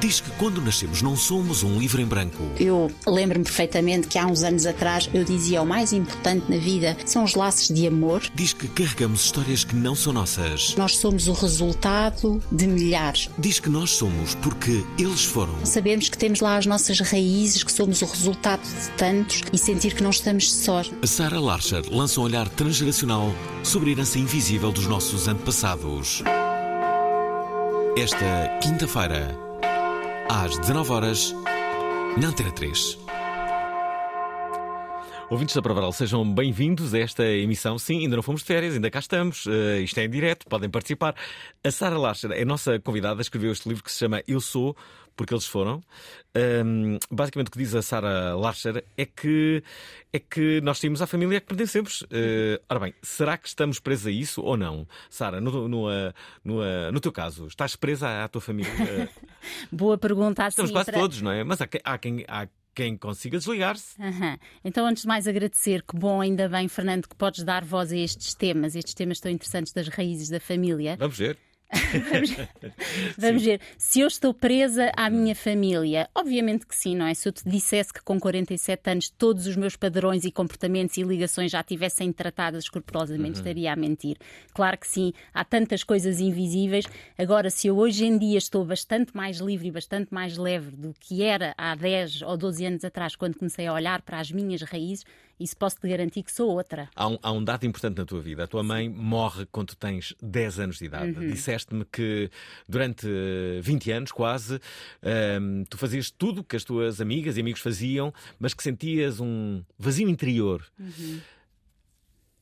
Diz que quando nascemos não somos um livro em branco. Eu lembro-me perfeitamente que há uns anos atrás eu dizia o mais importante na vida são os laços de amor. Diz que carregamos histórias que não são nossas. Nós somos o resultado de milhares. Diz que nós somos porque eles foram. Sabemos que temos lá as nossas raízes, que somos o resultado de tantos e sentir que não estamos sós. A Sarah Larcher lança um olhar transgeracional sobre a herança invisível dos nossos antepassados. Esta quinta-feira, às 19 horas, na Antena 3. Ouvintes da Provaral, sejam bem-vindos a esta emissão. Sim, ainda não fomos de férias, ainda cá estamos. Uh, isto é em direto, podem participar. A Sara Larcher é a nossa convidada, escreveu este livro que se chama Eu Sou, porque eles foram. Um, basicamente o que diz a Sara Larcher é que, é que nós temos a família que pertencemos. Uh, ora bem, será que estamos presos a isso ou não? Sara, no, no, uh, no, no teu caso, estás presa à tua família? Boa pergunta. estamos assim, quase para- todos, não é? Mas há, quem- há quem, há quem consiga desligar-se. Aham. Então, antes de mais, agradecer. Que bom, ainda bem, Fernando, que podes dar voz a estes temas, estes temas tão interessantes das raízes da família. Vamos ver. Vamos ver. Se eu estou presa à minha família, obviamente que sim, não é? Se eu te dissesse que com 47 anos todos os meus padrões e comportamentos e ligações já tivessem tratadas escrupulosamente, estaria a mentir. Claro que sim, há tantas coisas invisíveis. Agora, se eu hoje em dia estou bastante mais livre e bastante mais leve do que era há 10 ou 12 anos atrás, quando comecei a olhar para as minhas raízes, isso posso te garantir que sou outra. Há um, há um dado importante na tua vida. A tua mãe morre quando tens 10 anos de idade. Uhum. Disseste-me que durante eh, 20 anos, quase, ehm, tu fazias tudo o que as tuas amigas e amigos faziam, mas que sentias um vazio interior. Uhum.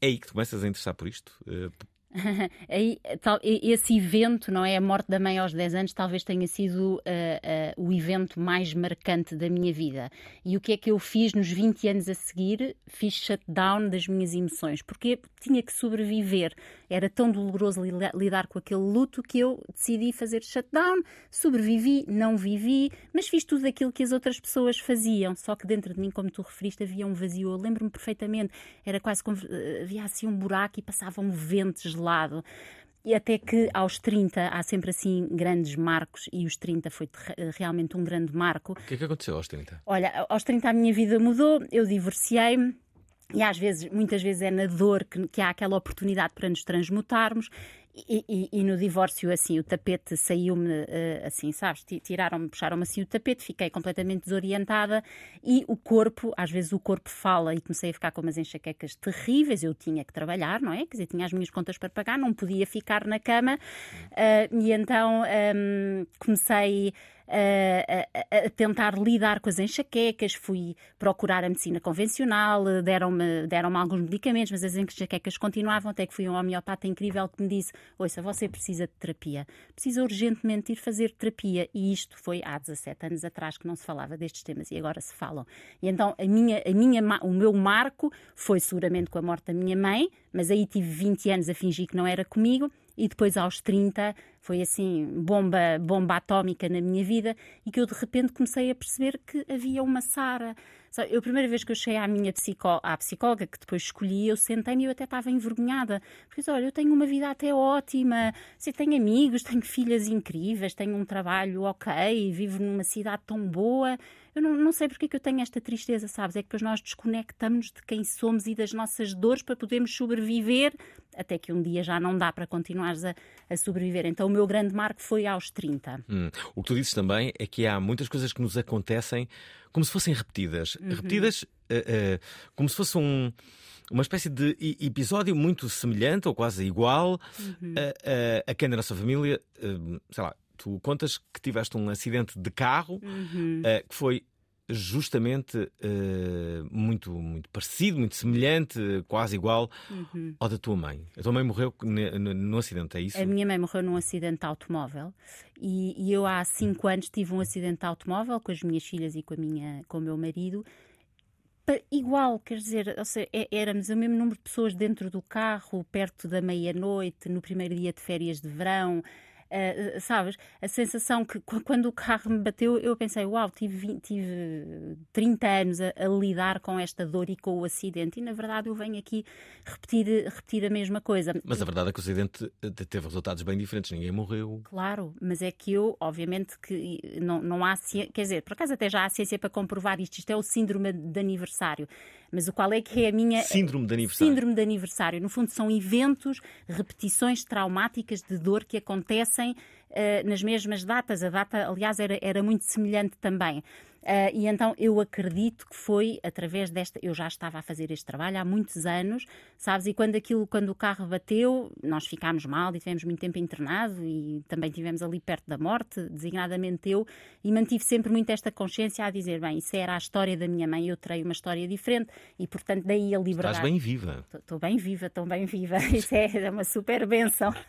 É aí que tu começas a interessar por isto? Eh, Aí, tal- e- esse evento, não é? A morte da mãe aos 10 anos, talvez tenha sido ah, ah, o evento mais marcante da minha vida. E o que é que eu fiz nos 20 anos a seguir? Fiz shutdown das minhas emoções, porque tinha que sobreviver. Era tão doloroso li- lidar com aquele luto que eu decidi fazer shutdown. Sobrevivi, não vivi, mas fiz tudo aquilo que as outras pessoas faziam. Só que dentro de mim, como tu referiste, havia um vazio. Eu lembro-me perfeitamente, era quase como eh, havia assim um buraco e passava um vento gelado. E até que aos 30 há sempre assim grandes marcos, e os 30 foi ter- realmente um grande marco. o que é que aconteceu aos 30? Olha, aos 30 a minha vida mudou, eu divorciei-me. E às vezes, muitas vezes é na dor que, que há aquela oportunidade para nos transmutarmos. E, e- e no divórcio, assim, o tapete saiu-me, eh, assim, sabes? Ti- Tiraram-me, puxaram-me assim o tapete, fiquei completamente desorientada. E o corpo, às vezes o corpo fala e comecei a ficar com umas enxaquecas terríveis. Eu tinha que trabalhar, não é? Quer dizer, tinha as minhas contas para pagar, não podia ficar na cama. Ah, e então hum, comecei a, a- tentar lidar com as enxaquecas, fui procurar a medicina convencional, eh, deram-me deram alguns medicamentos, mas as enxaquecas continuavam, até que fui um homeopata incrível que me disse: Ouça, você precisa de terapia, precisa urgentemente ir fazer terapia. E isto foi há 17 anos atrás que não se falava destes temas e agora se falam. E então a minha, a minha, o meu marco foi seguramente com a morte da minha mãe, mas aí tive 20 anos a fingir que não era comigo e depois aos 30 foi assim bomba bomba atómica na minha vida e que eu de repente comecei a perceber que havia uma Sara Eu, a primeira vez que eu cheguei à minha psicó à psicóloga, que depois escolhi, eu sentei-me e eu até estava envergonhada. Porque, disse, olha, eu tenho uma vida até ótima, sei, tenho amigos, tenho filhas incríveis, tenho um trabalho ok, vivo numa cidade tão boa. Eu não, não sei porque é que eu tenho esta tristeza, sabes? É que depois nós desconectamos de quem somos e das nossas dores para podermos sobreviver até que um dia já não dá para continuares a, a sobreviver. Então o meu grande marco foi aos 30. Hum. O que tu dizes também é que há muitas coisas que nos acontecem como se fossem repetidas. Uhum. Repetidas uh, uh, como se fosse um, uma espécie de episódio muito semelhante ou quase igual Uhum. a, a, a quem da nossa família, uh, sei lá, tu contas que tiveste um acidente de carro Uhum. que foi justamente uh, muito, muito parecido, muito semelhante, quase igual Uhum. ao da tua mãe. A tua mãe morreu no acidente, é isso? A minha mãe morreu num acidente de automóvel e, e, eu há cinco anos tive um acidente de automóvel com as minhas filhas e com, a minha, com o meu marido. Igual, quer dizer, seja, é, éramos o mesmo número de pessoas dentro do carro, perto da meia-noite, no primeiro dia de férias de verão. Uh, sabes, a sensação que quando o carro me bateu, eu pensei, uau, tive, 20, tive 30 anos a, a, lidar com esta dor e com o acidente, e na verdade eu venho aqui repetir, repetir a mesma coisa. Mas a verdade é que o acidente teve resultados bem diferentes, ninguém morreu. Claro, mas é que eu, obviamente, que não, não há ciência, quer dizer, por acaso até já há ciência para comprovar isto, isto é o síndrome de aniversário. Mas o qual é que é a minha. Síndrome de aniversário. Síndrome de aniversário. No fundo, são eventos, repetições traumáticas de dor que acontecem uh, nas mesmas datas. A data, aliás, era, era muito semelhante também. Uh, e então eu acredito que foi através desta. Eu já estava a fazer este trabalho há muitos anos, sabes? E quando aquilo, quando o carro bateu, nós ficámos mal e tivemos muito tempo internado e também tivemos ali perto da morte, designadamente eu, e mantive sempre muito esta consciência a dizer: bem, isso era a história da minha mãe, eu terei uma história diferente e, portanto, daí a liberdade. Estás bem viva. Estou bem viva, estou bem viva. Isso é, é uma super benção.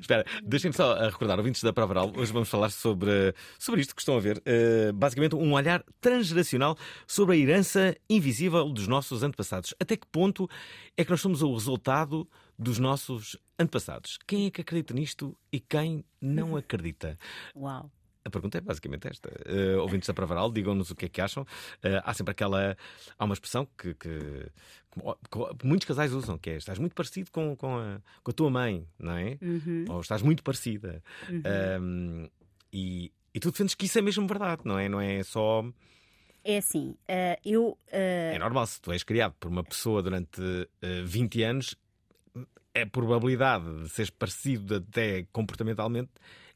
Espera, deixem-me só recordar, ouvintes da Prova Oral, hoje vamos falar sobre, sobre isto que estão a ver. Uh, basicamente, um olhar transgeracional sobre a herança invisível dos nossos antepassados. Até que ponto é que nós somos o resultado dos nossos antepassados? Quem é que acredita nisto e quem não acredita? Uau! A pergunta é basicamente esta. Uh, ouvintes da Pravaral, digam-nos o que é que acham. Uh, há sempre aquela. Há uma expressão que, que, que, muitos casais usam, que é estás muito parecido com, com, a, com a tua mãe, não é? Uhum. Ou estás muito parecida. Uhum. Um, e, e tu defendes que isso é mesmo verdade, não é? Não é só. É assim, uh, eu. É normal, se tu és criado por uma pessoa durante 20 anos, a probabilidade de seres parecido até comportamentalmente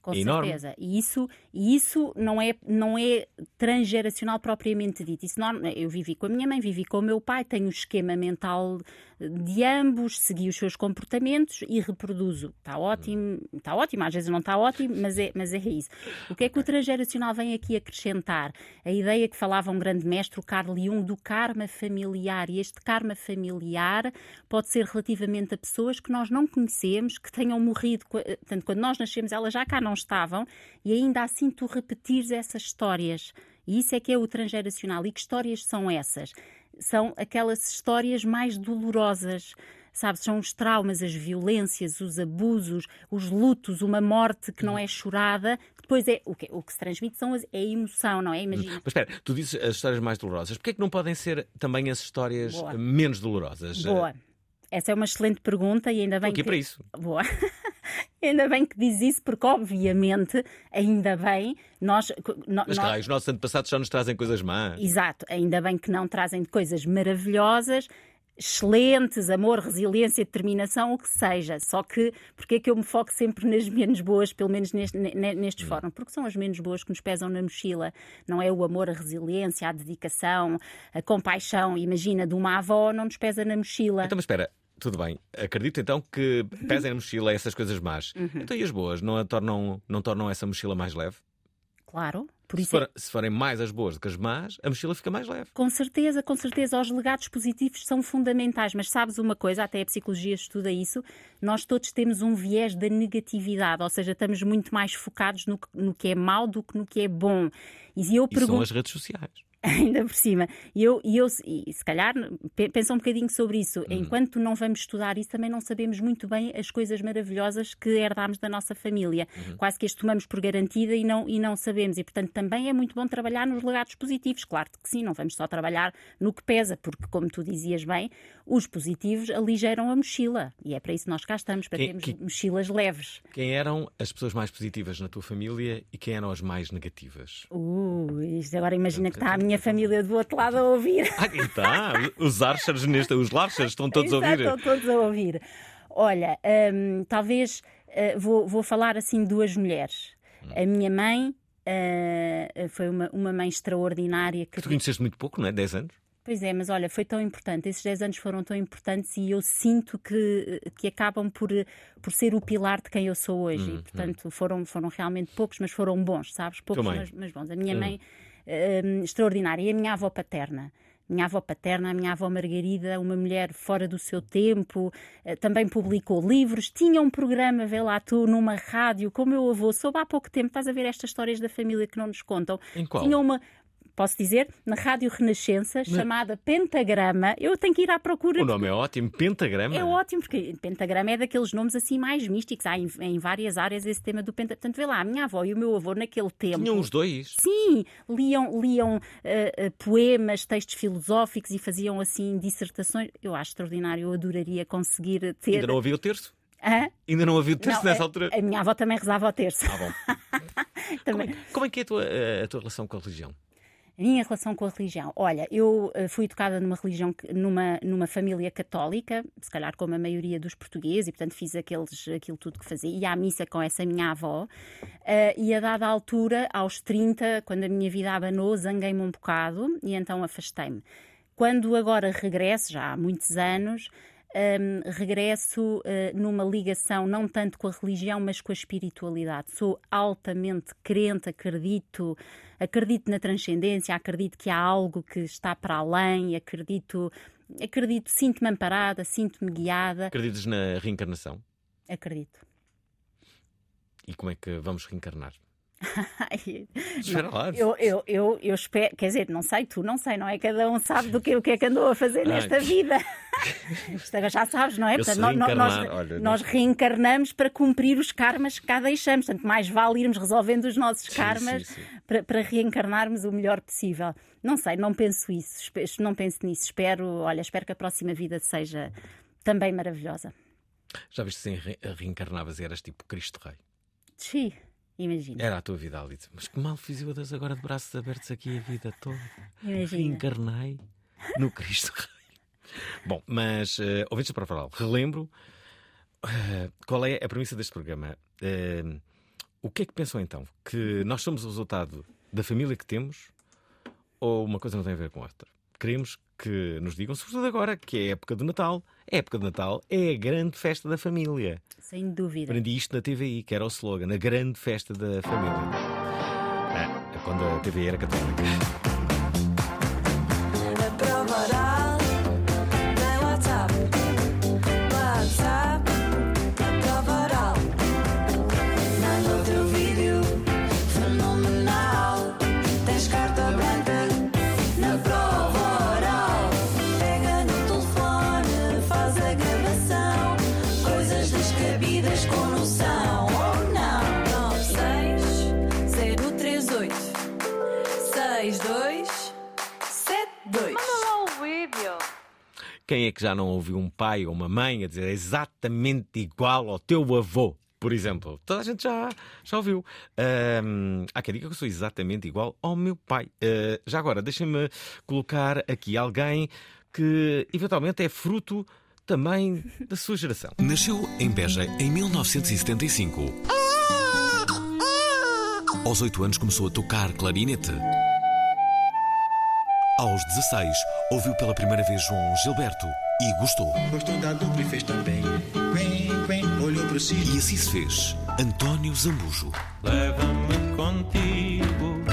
com enorme. certeza. E isso, e isso não, é, não é transgeracional propriamente dito. Isso não, eu vivi com a minha mãe, vivi com o meu pai, tenho o esquema mental de ambos, segui os seus comportamentos e reproduzo. Está ótimo, está ótimo, às vezes não está ótimo, mas é, mas é isso. O que é que o transgeracional vem aqui acrescentar? A ideia que falava um grande mestre, o Carl Jung, do karma familiar. E este karma familiar pode ser relativamente a pessoas que nós não conhecemos, que tenham morrido. Portanto, quando nós nascemos, elas já cá não estavam e ainda assim tu repetires essas histórias. E isso é que é o transgeracional. E que histórias são essas? São aquelas histórias mais dolorosas. Sabes, são os traumas, as violências, os abusos, os lutos, uma morte que não é chorada. Depois é o que, o que se transmite são as, é a emoção, não é? Imagina. Mas espera, tu dizes as histórias mais dolorosas. Porquê é que não podem ser também as histórias Boa. menos dolorosas? Boa. Essa é uma excelente pergunta e ainda bem Estou aqui que... para isso. Boa. ainda bem que diz isso, porque obviamente, ainda bem, nós. Mas claro, os nossos antepassados só nos trazem coisas más. Exato, ainda bem que não trazem coisas maravilhosas. Excelentes, amor, resiliência, determinação, o que seja. Só que, porque é que eu me foco sempre nas menos boas, pelo menos neste, nestes Hum. fóruns? Porque são as menos boas que nos pesam na mochila. Não é o amor, a resiliência, a dedicação, a compaixão. Imagina, de uma avó não nos pesa na mochila. Então, mas espera, tudo bem. Acredito então que pesem na mochila essas coisas más. Uhum. Então e as boas? Não, a tornam, não tornam essa mochila mais leve? Claro. Por Se, isso é- for- se forem mais as boas do que as más, a mochila fica mais leve. Com certeza, com certeza, os legados positivos são fundamentais, mas sabes uma coisa, até a psicologia estuda isso, nós todos temos um viés da negatividade, ou seja, estamos muito mais focados no, que- no que é mau do que no que é bom. E eu E são pergunto, as redes sociais. ainda por cima, e eu, e eu e se calhar pe- pensa um bocadinho sobre isso, Hum. enquanto não vamos estudar isso, também não sabemos muito bem as coisas maravilhosas que herdámos da nossa família. Uhum. Quase que as tomamos por garantida e não, e não sabemos, e portanto também é muito bom trabalhar nos legados positivos, claro que sim, não vamos só trabalhar no que pesa, porque como tu dizias bem, os positivos aligeram a mochila, e é para isso que nós cá estamos, para Quem- termos quem- mochilas leves. Quem eram as pessoas mais positivas na tua família e quem eram as mais negativas? Uh, isto agora imagina que está à minha minha família do outro lado a ouvir. Ah, e tá. Os Archers neste, os Larchers estão todos a Exato, ouvir. Estão todos a ouvir. Olha, hum, talvez uh, vou, vou falar assim de duas mulheres. A minha mãe uh, foi uma, uma mãe extraordinária que Tu conheceste muito pouco, não é? 10 anos? Pois é, mas olha, foi tão importante. Esses 10 anos foram tão importantes e eu sinto que, que acabam por, por ser o pilar de quem eu sou hoje. Hum, E, portanto, foram, foram realmente poucos, mas foram bons, sabes? Poucos, mas, mas bons. A minha mãe, hum, extraordinária. E a minha avó paterna. Minha avó paterna, a minha avó Margarida, uma mulher fora do seu tempo, eh, também publicou livros, tinha um programa, vê lá tu, numa rádio, com o meu avô, soube há pouco tempo, estás a ver estas histórias da família que não nos contam. Em qual? Tinha uma, posso dizer, na Rádio Renascença, chamada Pentagrama. Eu tenho que ir à procura. O nome é ótimo, Pentagrama. É ótimo, porque pentagrama é daqueles nomes assim mais místicos. Há em, em várias áreas esse tema do pentagrama. Portanto, vê lá, a minha avó e o meu avô naquele tempo. Tinham os dois. Sim, liam, liam eh, eh, poemas, textos filosóficos e faziam assim dissertações. Eu acho extraordinário, eu adoraria conseguir ter. Ainda não havia o terço? Hã? Ainda não havia o terço Não, nessa a- altura? A minha avó também rezava ao terço. Ah, bom. Como Também. é, como é que é a tua, a tua relação com a religião? Minha relação com a religião. Olha, eu eh, fui educada numa religião, numa, numa família católica, se calhar como a maioria dos portugueses, e portanto fiz aqueles, aquilo tudo que fazia. Ia à missa com essa minha avó. eh, e a dada altura, aos 30, quando a minha vida abanou, zanguei-me um bocado e então afastei-me. Quando agora regresso, já há muitos anos, hum, regresso eh, numa ligação não tanto com a religião, mas com a espiritualidade. Sou altamente crente, acredito, acredito na transcendência, acredito que há algo que está para além, acredito, acredito, sinto-me amparada, sinto-me guiada, Acreditas na reencarnação? acredito. E como é que vamos reencarnar? Ai, Espera lá. Eu, eu, eu, eu espero, quer dizer, não sei, tu não sei, não é? Cada um sabe do que, o que é que andou a fazer Ai. nesta vida. Isto agora já sabes, não é? Nó- nós, olha, nós não- reencarnamos para cumprir os karmas que cá deixamos. Portanto, mais vale irmos resolvendo os nossos karmas sim, sim. Para, para reencarnarmos o melhor possível. Não sei, não penso isso, não penso nisso. Espero, olha, espero que a próxima vida seja também maravilhosa. Já viste se re- reencarnavas e eras tipo Cristo Rei? Sim, imagina. Era a tua vida, Alice. Mas que mal fiz eu das agora de braços abertos aqui a vida toda. Imagina. Reencarnei no Cristo Rei. Bom, mas, uh, ouvintes para falar, relembro eh, qual é a premissa deste programa. Eh, o que é que pensam então? Que nós somos o resultado da família que temos ou uma coisa não tem a ver com a outra? Queremos que nos digam, sobretudo agora, que é a época do Natal. A época do Natal é a grande festa da família. Sem dúvida. Aprendi isto na TVI, que era o slogan, a grande festa da família. Ah, é quando a TVI era católica. Quem é que já não ouviu um pai ou uma mãe a dizer exatamente igual ao teu avô? Por exemplo, toda a gente já, já ouviu. Ahm, há quem diga que eu sou exatamente igual ao meu pai. Ah, já agora, deixem-me colocar aqui alguém que eventualmente é fruto também da sua geração. Nasceu em Beja em 1975. Aos 8 anos começou a tocar clarinete. Aos 16, ouviu pela primeira vez João Gilberto e gostou. Gostou da dupla e fez também. Quen, quen, olhou para si. E assim se fez. António Zambujo. Leva-me contigo,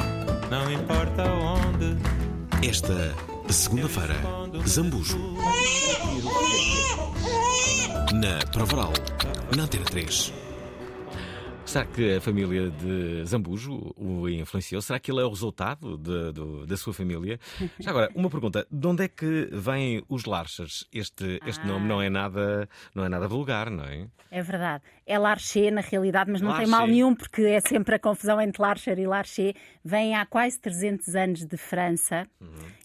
não importa onde. Esta segunda-feira, Zambujo. Na Provaral, na Antena 3. Será que a família de Zambujo o influenciou? Será que ele é o resultado de- do- da sua família? Já agora, uma pergunta: de onde é que vêm os Larchers? Este, este nome não é, nada, não é nada vulgar, não é? É verdade. É Larcher, na realidade, mas não tem Larcher. mal nenhum, porque é sempre a confusão entre Larcher e Larcher. Vem há quase 300 anos de França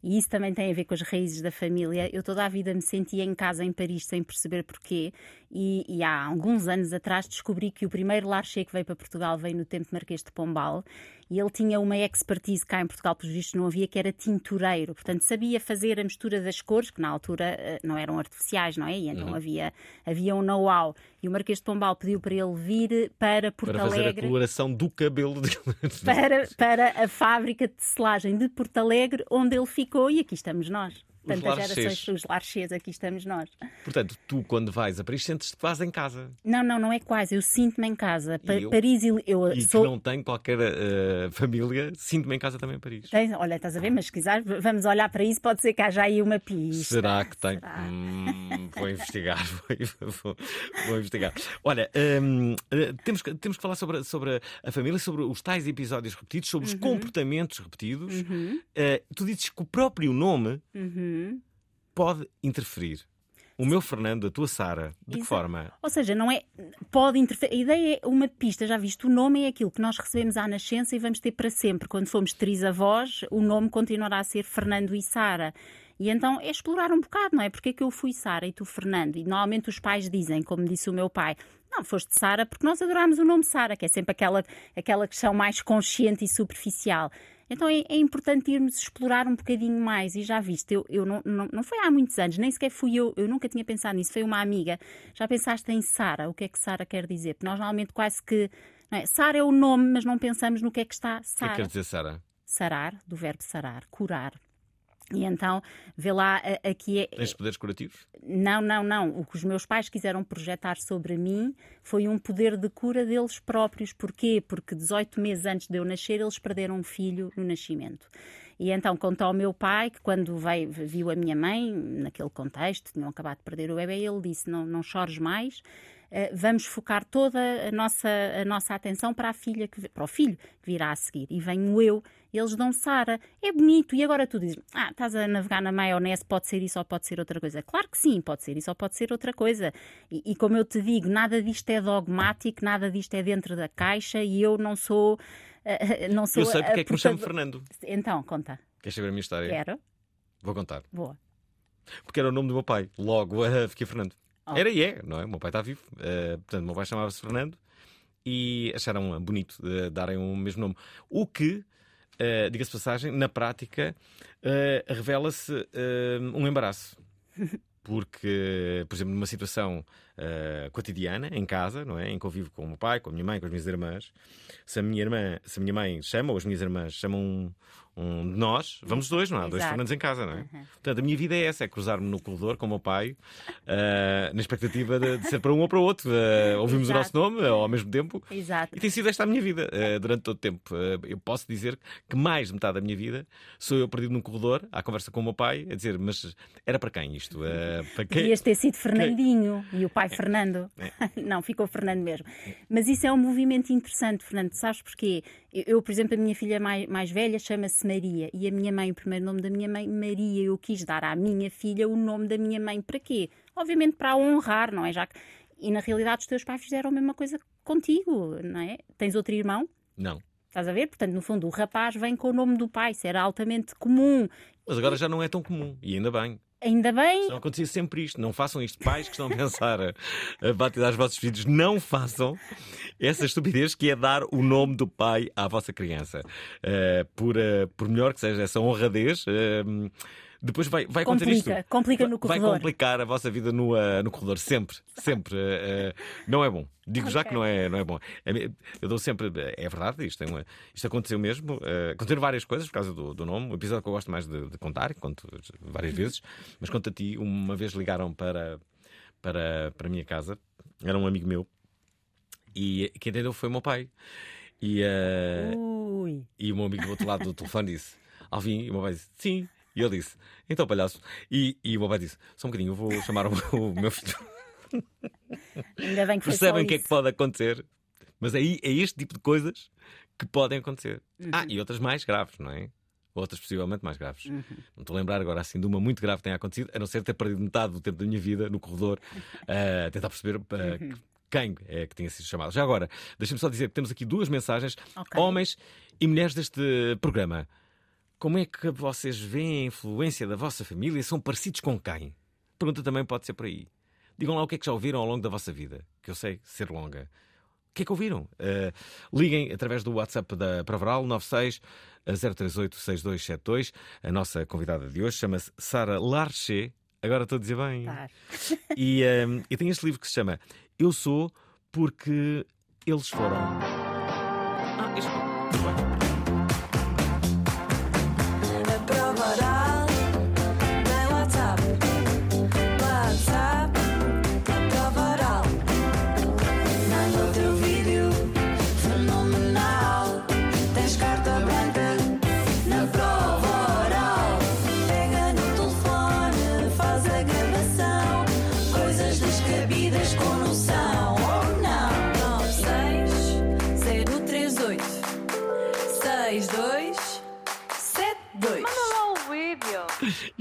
e isso também tem a ver com as raízes da família. Eu toda a vida me sentia em casa em Paris sem perceber porquê. E, e há alguns anos atrás descobri que o primeiro Larcher que veio para Portugal veio no tempo de Marquês de Pombal e ele tinha uma expertise cá em Portugal, pelos vistos não havia, que era tintureiro. Portanto, sabia fazer a mistura das cores, que na altura eh, não eram artificiais, não é? E então havia, havia um know-how. E o Marquês de Pombal pediu para ele vir para Porto Para fazer a Alegre coloração do cabelo dele. para, para a fábrica de tecelagem de Porto Alegre, onde ele ficou, e aqui estamos nós. Tantas Larchês. gerações, os aqui estamos nós. Portanto, tu, quando vais a Paris, sentes-te quase em casa. Não, não, não é quase, eu sinto-me em casa. Pa- eu? Paris, e- eu E sou. que não tem qualquer eh, família, sinto-me em casa também em Paris. Tens- olha, estás a ver, mas se quiser, vamos olhar para isso, pode ser que haja aí uma pista. Será que tem? Será? Hum, vou investigar. Vou, vou- vou investigar. Olha, hum, eh, temos, que- temos que falar sobre, a- sobre a família, sobre os tais episódios repetidos, sobre os Uhum. comportamentos repetidos. Eh, tu dizes que o próprio nome Uhum. Pode interferir. O meu Fernando, a tua Sara, de que Exato. forma? Ou seja, não é. Pode interferir. A ideia é uma pista, já viste? O nome é aquilo que nós recebemos à nascença e vamos ter para sempre. Quando fomos trisavós, o nome continuará a ser Fernando e Sara. E então é explorar um bocado, não é? Porque é que eu fui Sara e tu Fernando? E normalmente os pais dizem, como disse o meu pai, não, foste Sara porque nós adorámos o nome Sara, que é sempre aquela, aquela questão mais consciente e superficial. Então é, é importante irmos explorar um bocadinho mais. E já viste, eu, eu não, não, não foi há muitos anos, nem sequer fui eu, eu nunca tinha pensado nisso, foi uma amiga. Já pensaste em Sara? O que é que Sara quer dizer? Porque nós normalmente quase que. é? Sara é o nome, mas não pensamos no que é que está O que é que Sara. quer dizer, Sara? Sarar, do verbo sarar, curar. E então, vê lá, aqui é. Tens poderes curativos? Não, não, não. O que os meus pais quiseram projetar sobre mim foi um poder de cura deles próprios. Porquê? Porque 18 meses antes de eu nascer, eles perderam um filho no nascimento. E então contou ao meu pai que quando veio, viu a minha mãe, naquele contexto, tinham acabado de perder o bebê, ele disse: Não, não chores mais. Eh, Vamos focar toda a nossa, a nossa atenção para a filha, que, para o filho que virá a seguir. E venho eu, eles dão Sara. É bonito. E agora tu dizes: Ah, estás a navegar na maionese, pode ser isso ou pode ser outra coisa. Claro que sim, pode ser isso ou pode ser outra coisa. E, e como eu te digo, nada disto é dogmático, nada disto é dentro da caixa e eu não sou. eh, não sou Eu sei porque é que me chamo Fernando. Então, conta. Queres saber a minha história? Quero. Vou contar. Boa. Porque era o nome do meu pai. Logo, fiquei Fernando. Oh. Era e é, não é? O meu pai está vivo. Eh, portanto, o meu pai chamava-se Fernando e acharam bonito eh, darem o mesmo nome. O que, eh, diga-se passagem, na prática eh, revela-se um embaraço. Porque, por exemplo, numa situação cotidiana, em casa, não é? Em que eu vivo com o meu pai, com a minha mãe, com as minhas irmãs, se a minha irmã, se a minha mãe chama, ou as minhas irmãs chamam um, um de nós, vamos dois, não há? Dois Exato. Fernandes em casa, não é? Portanto, a minha vida é essa, é cruzar-me no corredor com o meu pai, eh, na expectativa de, de ser para um ou para o outro. Eh, ouvimos Exato. o nosso nome eh, ao mesmo tempo. Exato. E tem sido esta a minha vida eh, durante todo o tempo. Eh, eu posso dizer que mais de metade da minha vida sou eu perdido num corredor, à conversa com o meu pai, a dizer, mas era para quem isto? Para quem? Devias ter sido Fernandinho e o pai Fernando. É. Não, ficou Fernando mesmo. Mas isso é um movimento interessante, Fernando. Sabes porquê? Eu, eu, por exemplo, a minha filha mais, mais velha chama-se Maria e a minha mãe, o primeiro nome da minha mãe, Maria. Eu quis dar à minha filha o nome da minha mãe. Para quê? Obviamente para a honrar, não é? Já que... E na realidade os teus pais fizeram a mesma coisa contigo, não é? Tens outro irmão? Não. Estás a ver? Portanto, no fundo, o rapaz vem com o nome do pai. Isso era altamente comum. Mas agora já não é tão comum, e ainda bem. Ainda bem, Não acontecia sempre isto. Não façam isto. Pais que estão a pensar a, batizar os vossos filhos, não façam essa estupidez que é dar o nome do pai à vossa criança. Eh, por, eh, por melhor que seja essa honradez. eh, depois vai, vai acontecer isto. Complica, complica no Vai corredor. complicar a vossa vida no, eh, no corredor, sempre, sempre. eh, não é bom. Digo já Ok. que não é, não é bom. É Eu dou sempre. É verdade, isto, é uma- isto aconteceu mesmo. eh, aconteceram várias coisas por causa do, do nome. O episódio que eu gosto mais de, de contar, conto várias vezes, mas conto a ti. Uma vez ligaram para, para, para a minha casa, era um amigo meu, e quem entendeu foi o meu pai. E, Ui. e o meu amigo do outro lado do telefone disse: Alvin, e o meu pai disse: Sim. E ele disse: Então, palhaço. E, e o meu pai disse: Só um bocadinho, eu vou chamar o, o meu filho. Ainda bem que Percebem o que é que pode acontecer? Mas aí é este tipo de coisas que podem acontecer. Ah, e outras mais graves, não é? Outras possivelmente mais graves. Não estou a lembrar agora assim de uma muito grave que tenha acontecido, a não ser ter perdido metade do tempo da minha vida no corredor eh, a tentar perceber eh, que- quem é que tinha sido chamado. Já agora, deixa-me só dizer que temos aqui duas mensagens, Ok. homens e mulheres deste programa. Como é que vocês veem a influência da vossa família? São parecidos com quem? Pergunta também pode ser por aí. Digam lá o que é que já ouviram ao longo da vossa vida, que eu sei ser longa. que é que ouviram? Uh, liguem através do WhatsApp da Provaral 96 038 6272. A nossa convidada de hoje chama-se Sara Larcher. Agora estou a dizer bem. Claro. E, um, e tem este livro que se chama Eu Sou Porque Eles Foram.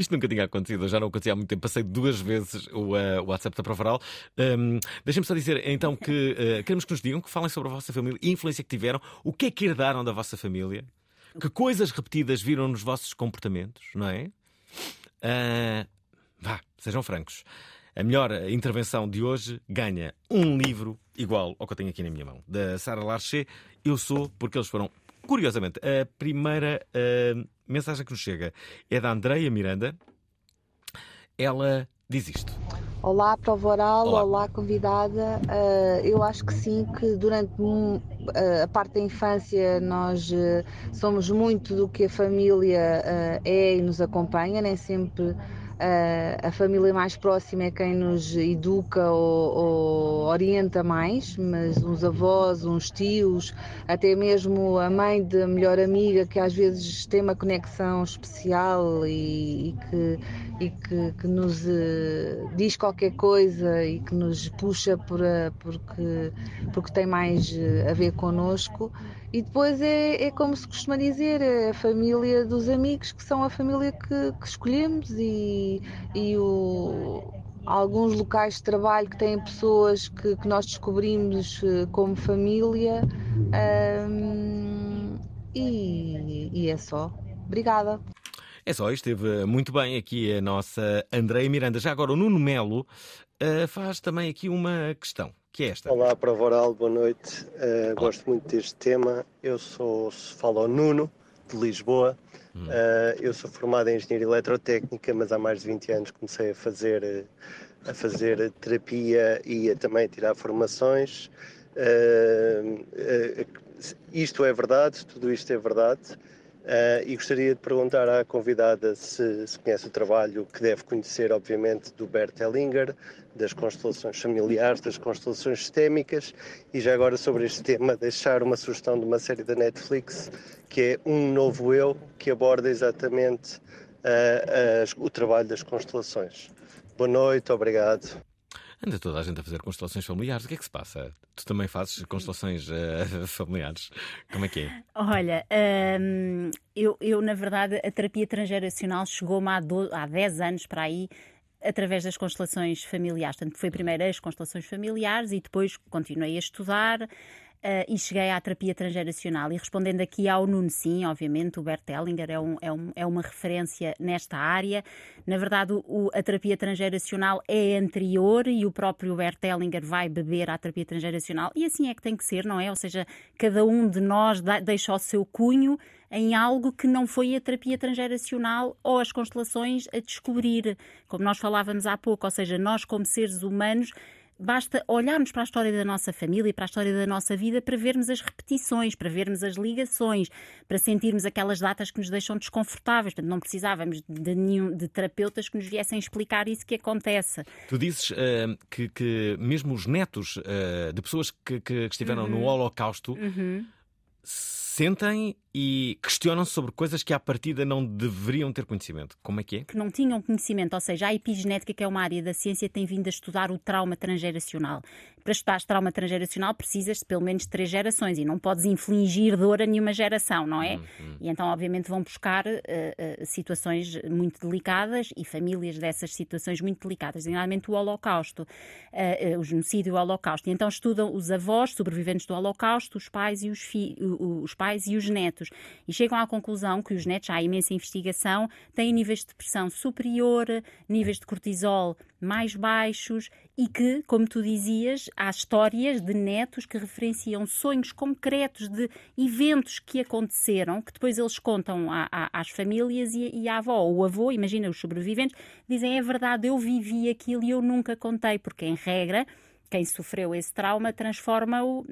Isto nunca tinha acontecido, já não acontecia há muito tempo. Passei duas vezes o, uh, WhatsApp da Provaral. Um, Deixem-me só dizer então que uh, queremos que nos digam, que falem sobre a vossa família e a influência que tiveram, o que é que herdaram da vossa família, que coisas repetidas viram nos vossos comportamentos, não é? Uh, vá, sejam francos. A melhor intervenção de hoje ganha um livro igual ao que eu tenho aqui na minha mão, da Sara Larcher. Eu sou porque eles foram. Curiosamente, a primeira uh, mensagem que nos chega é da Andreia Miranda. Ela diz isto. Olá, prova oral, Olá. olá, convidada. Ah, eu acho que sim, que durante mu- ah, a parte da infância nós ah, somos muito do que a família é e nos acompanha, nem sempre a família mais próxima é quem nos educa ou, ou orienta mais, mas uns avós, uns tios, até mesmo a mãe da melhor amiga que às vezes tem uma conexão especial e, e que e que, que nos eh, diz qualquer coisa e que nos puxa por, a- porque, porque tem mais eh, a ver connosco. E depois é, é como se costuma dizer, é a família dos amigos, que são a família que, que escolhemos e, e o, alguns locais de trabalho que têm pessoas que, que nós descobrimos eh, como família. ahm, e, e é só. Obrigada. É só, esteve muito bem aqui a nossa Andreia Miranda. Já agora, o Nuno Melo uh, faz também aqui uma questão, que é esta. Olá, Prova Oral, boa noite. Uh, gosto muito deste tema. Eu sou, falo Nuno, de Lisboa. Uh, eu sou formado em Engenharia Eletrotécnica, mas há mais de 20 anos comecei a fazer, uh, a fazer terapia e a também tirar formações. Uh, isto é verdade, tudo isto é verdade. Uh, e gostaria de perguntar à convidada se, se conhece o trabalho que deve conhecer, obviamente, do Bert Hellinger, das constelações familiares, das constelações sistémicas, e já agora sobre este tema, deixar uma sugestão de uma série da Netflix que é Um Novo Eu, que aborda exatamente uh, o trabalho das constelações. Boa noite, obrigado. Anda toda a gente a fazer constelações familiares. O que é que se passa? Tu também fazes constelações uh, familiares? Como é que é? Olha, hum, eu, eu, na verdade, a terapia transgeracional chegou-me há, há 10 anos para aí, através das constelações familiares. Portanto, foi primeiro as constelações familiares e depois continuei a estudar. Eh, e cheguei à terapia transgeracional. E respondendo aqui ao Nuno, sim, obviamente, o Bert Hellinger é, um- é um- é uma referência nesta área. Na verdade, o- a terapia transgeracional é anterior e o próprio Bert Hellinger vai beber à terapia transgeracional. E assim é que tem que ser, não é? Ou seja, cada um de nós deixa o seu cunho em algo que não foi a terapia transgeracional ou as constelações a descobrir. Como nós falávamos há pouco, ou seja, nós como seres humanos Basta olharmos para a história da nossa família e para a história da nossa vida para vermos as repetições, para vermos as ligações, para sentirmos aquelas datas que nos deixam desconfortáveis. Portanto, não precisávamos de, nenhum, de terapeutas que nos viessem explicar isso que acontece. Tu dizes uh, que, que mesmo os netos uh, de pessoas que, que estiveram no Holocausto Uhum. sentem e questionam-se sobre coisas que à partida não deveriam ter conhecimento. Como é que é? que não tinham conhecimento, ou seja, a epigenética, que é uma área da ciência, tem vindo a estudar o trauma transgeracional. Para estudar trauma transgeracional precisas de pelo menos três gerações e não podes infligir dor a nenhuma geração, não é? E então, obviamente, vão buscar eh, eh, situações muito delicadas e famílias dessas situações muito delicadas, designadamente o Holocausto, eh, o genocídio e o Holocausto. E então estudam os avós sobreviventes do Holocausto, os pais e os, os pais e os netos. Netos. E chegam à conclusão que os netos, há imensa investigação, têm níveis de depressão superior, níveis de cortisol mais baixos e que, como tu dizias, há histórias de netos que referenciam sonhos concretos de eventos que aconteceram, que depois eles contam a- a- às famílias e, e à avó ou avô, imagina os sobreviventes, dizem é verdade, eu vivi aquilo e eu nunca contei, porque em regra quem sofreu esse trauma transforma-o,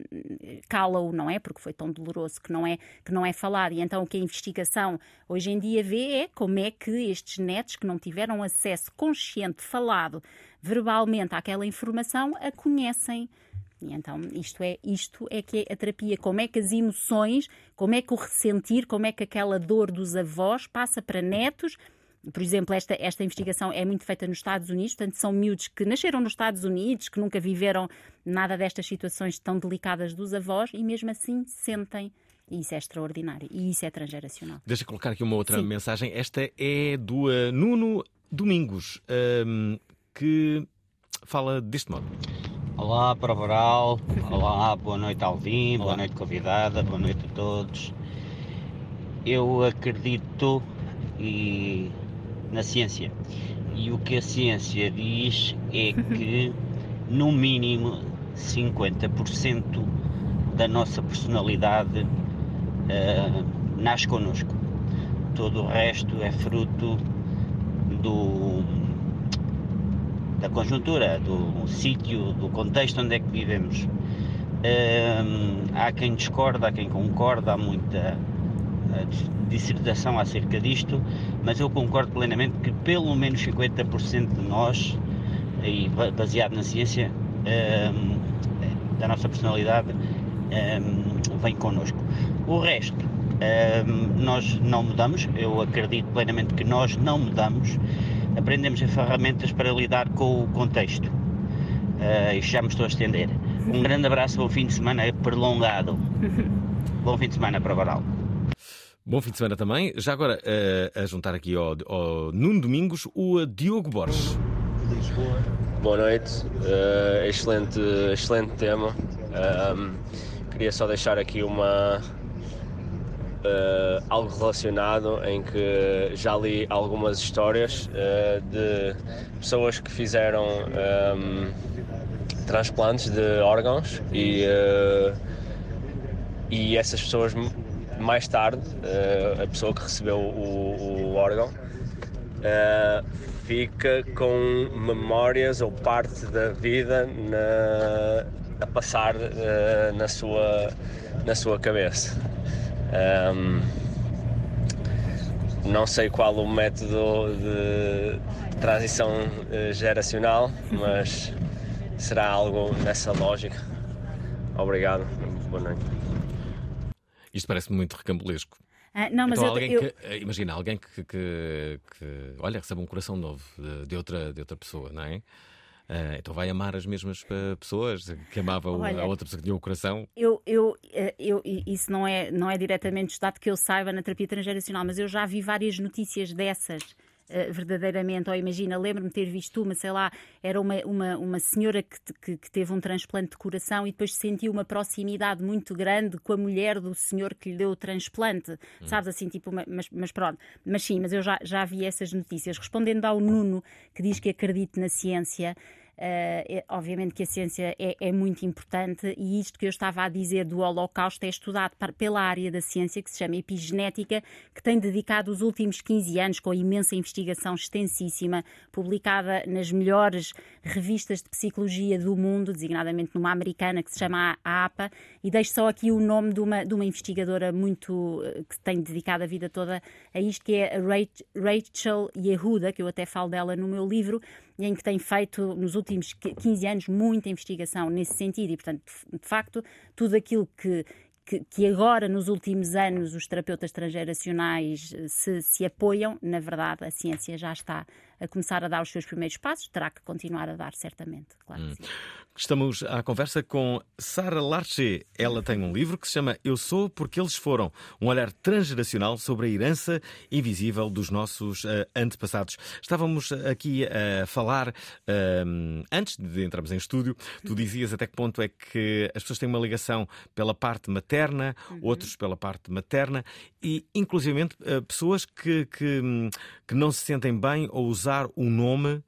cala-o, não é? Porque foi tão doloroso que não é, que não é falado. E então o que a investigação hoje em dia vê é como é que estes netos que não tiveram acesso consciente, falado, verbalmente àquela informação, a conhecem. E então isto é, isto é que é a terapia, como é que as emoções, como é que o ressentir, como é que aquela dor dos avós passa para netos, por exemplo, esta, esta investigação é muito feita nos Estados Unidos, portanto, são miúdos que nasceram nos Estados Unidos, que nunca viveram nada destas situações tão delicadas dos avós e mesmo assim sentem. E isso é extraordinário. E isso é transgeracional. Deixa eu colocar aqui uma outra Sim. mensagem. Esta é do uh, Nuno Domingos, um, que fala deste modo. Olá, Prova Oral. Olá, boa noite, Alvin. Boa noite, convidada. Boa noite a todos. Eu acredito e, na ciência. E o que a ciência diz é que, no mínimo, 50% da nossa personalidade eh, nasce connosco. Todo o resto é fruto do, da conjuntura, do sítio, do contexto onde é que vivemos. Hum, há quem discorda, há quem concorda, há muita dissertação acerca disto, mas eu concordo plenamente que pelo menos 50% de nós, e ba- baseado na ciência, hum, da nossa personalidade, hum, vem connosco. O resto, hum, nós não mudamos, eu acredito plenamente que nós não mudamos, aprendemos as ferramentas para lidar com o contexto. Uh, já me estou a estender. Um grande abraço, bom fim de semana prolongado. bom fim de semana para Varal. Bom fim de semana também. Já agora, uh, a juntar aqui ao, ao Nuno Domingos, o uh, Diogo Borges. Boa noite, Uh, excelente, excelente tema. Um, queria só deixar aqui uma uh, algo relacionado em que já li algumas histórias uh, de pessoas que fizeram um, transplantes de órgãos e, uh, e essas pessoas mais tarde, uh, a pessoa que recebeu o, o órgão, uh, fica com memórias ou parte da vida na- a passar uh, na, sua, na sua cabeça. Um, não sei qual o método de transição geracional, mas será algo nessa lógica. Obrigado, boa noite. Isto parece-me muito recambulesco. Ah, não, então, alguém eu- que, eh, imagina, alguém que, que- que, olha, recebe um coração novo de, de outra, de outra pessoa, não é? Ah, então vai amar as mesmas eh, pessoas que amava Olha, a outra pessoa que tinha o coração. Eu, eu, eh, eu, isso não é, não é diretamente estudado que eu saiba na terapia transgeracional, mas eu já vi várias notícias dessas. Eh, verdadeiramente, ou imagina, lembro-me ter visto uma, sei lá, era uma, uma, uma senhora que, que, que teve um transplante de coração e depois sentiu uma proximidade muito grande com a mulher do senhor que lhe deu o transplante, sabes, assim, tipo, uma- mas, mas pronto, mas sim, mas eu já, já vi essas notícias. Respondendo ao Nuno, que diz que acredita na ciência, É- obviamente que a ciência é, é muito importante e isto que eu estava a dizer do Holocausto é estudado par- pela área da ciência que se chama epigenética, que tem dedicado os últimos 15 anos com imensa investigação extensíssima, publicada nas melhores revistas de psicologia do mundo, designadamente numa americana que se chama a APA, e deixo só aqui o nome de uma, de uma investigadora muito eh, que tem dedicado a vida toda a isto, que é a Rach- Rachel Yehuda, que eu até falo dela no meu livro, em que tem feito nos últimos 15 anos muita investigação nesse sentido e, portanto, de facto, tudo aquilo que, que, que agora, nos últimos anos, os terapeutas transgeracionais eh, se, se apoiam, na verdade, a ciência já está a começar a dar os seus primeiros passos, terá que continuar a dar, certamente. Claro Hum. Estamos à conversa com Sara Larcher. Ela tem um livro que se chama Eu Sou Porque Eles Foram. Um olhar transgeracional sobre a herança invisível dos nossos eh, antepassados. Estávamos aqui a falar, ehm, antes de entrarmos em estúdio, tu dizias até que ponto é que as pessoas têm uma ligação pela parte materna, outros pela parte materna e, inclusivamente, eh, pessoas que, que, que não se sentem bem ao usar o nome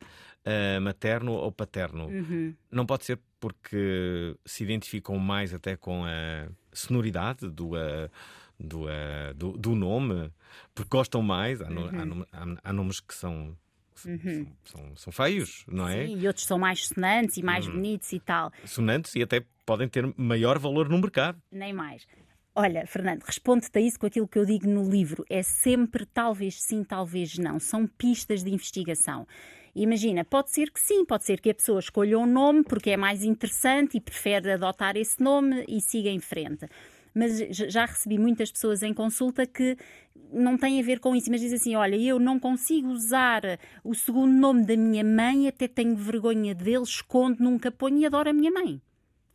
eh, materno ou paterno. Uhum. Não pode ser porque se identificam mais até com a sonoridade do, eh, do, eh, do, do nome, porque gostam mais. Há, no- Uhum. há- há nomes que são, Uhum. são, são feios, não é? Sim, e outros são mais sonantes e mais Hum. bonitos e tal. Sonantes e até podem ter maior valor no mercado. Nem mais. Olha, Fernando, responde-te a isso com aquilo que eu digo no livro. É sempre talvez sim, talvez não. São pistas de investigação. Imagina, pode ser que sim, pode ser que a pessoa escolha um nome porque é mais interessante e prefere adotar esse nome e siga em frente. Mas já recebi muitas pessoas em consulta que não têm a ver com isso, mas dizem assim: olha, eu não consigo usar o segundo nome da minha mãe, até tenho vergonha dele, escondo, nunca ponho e adoro a minha mãe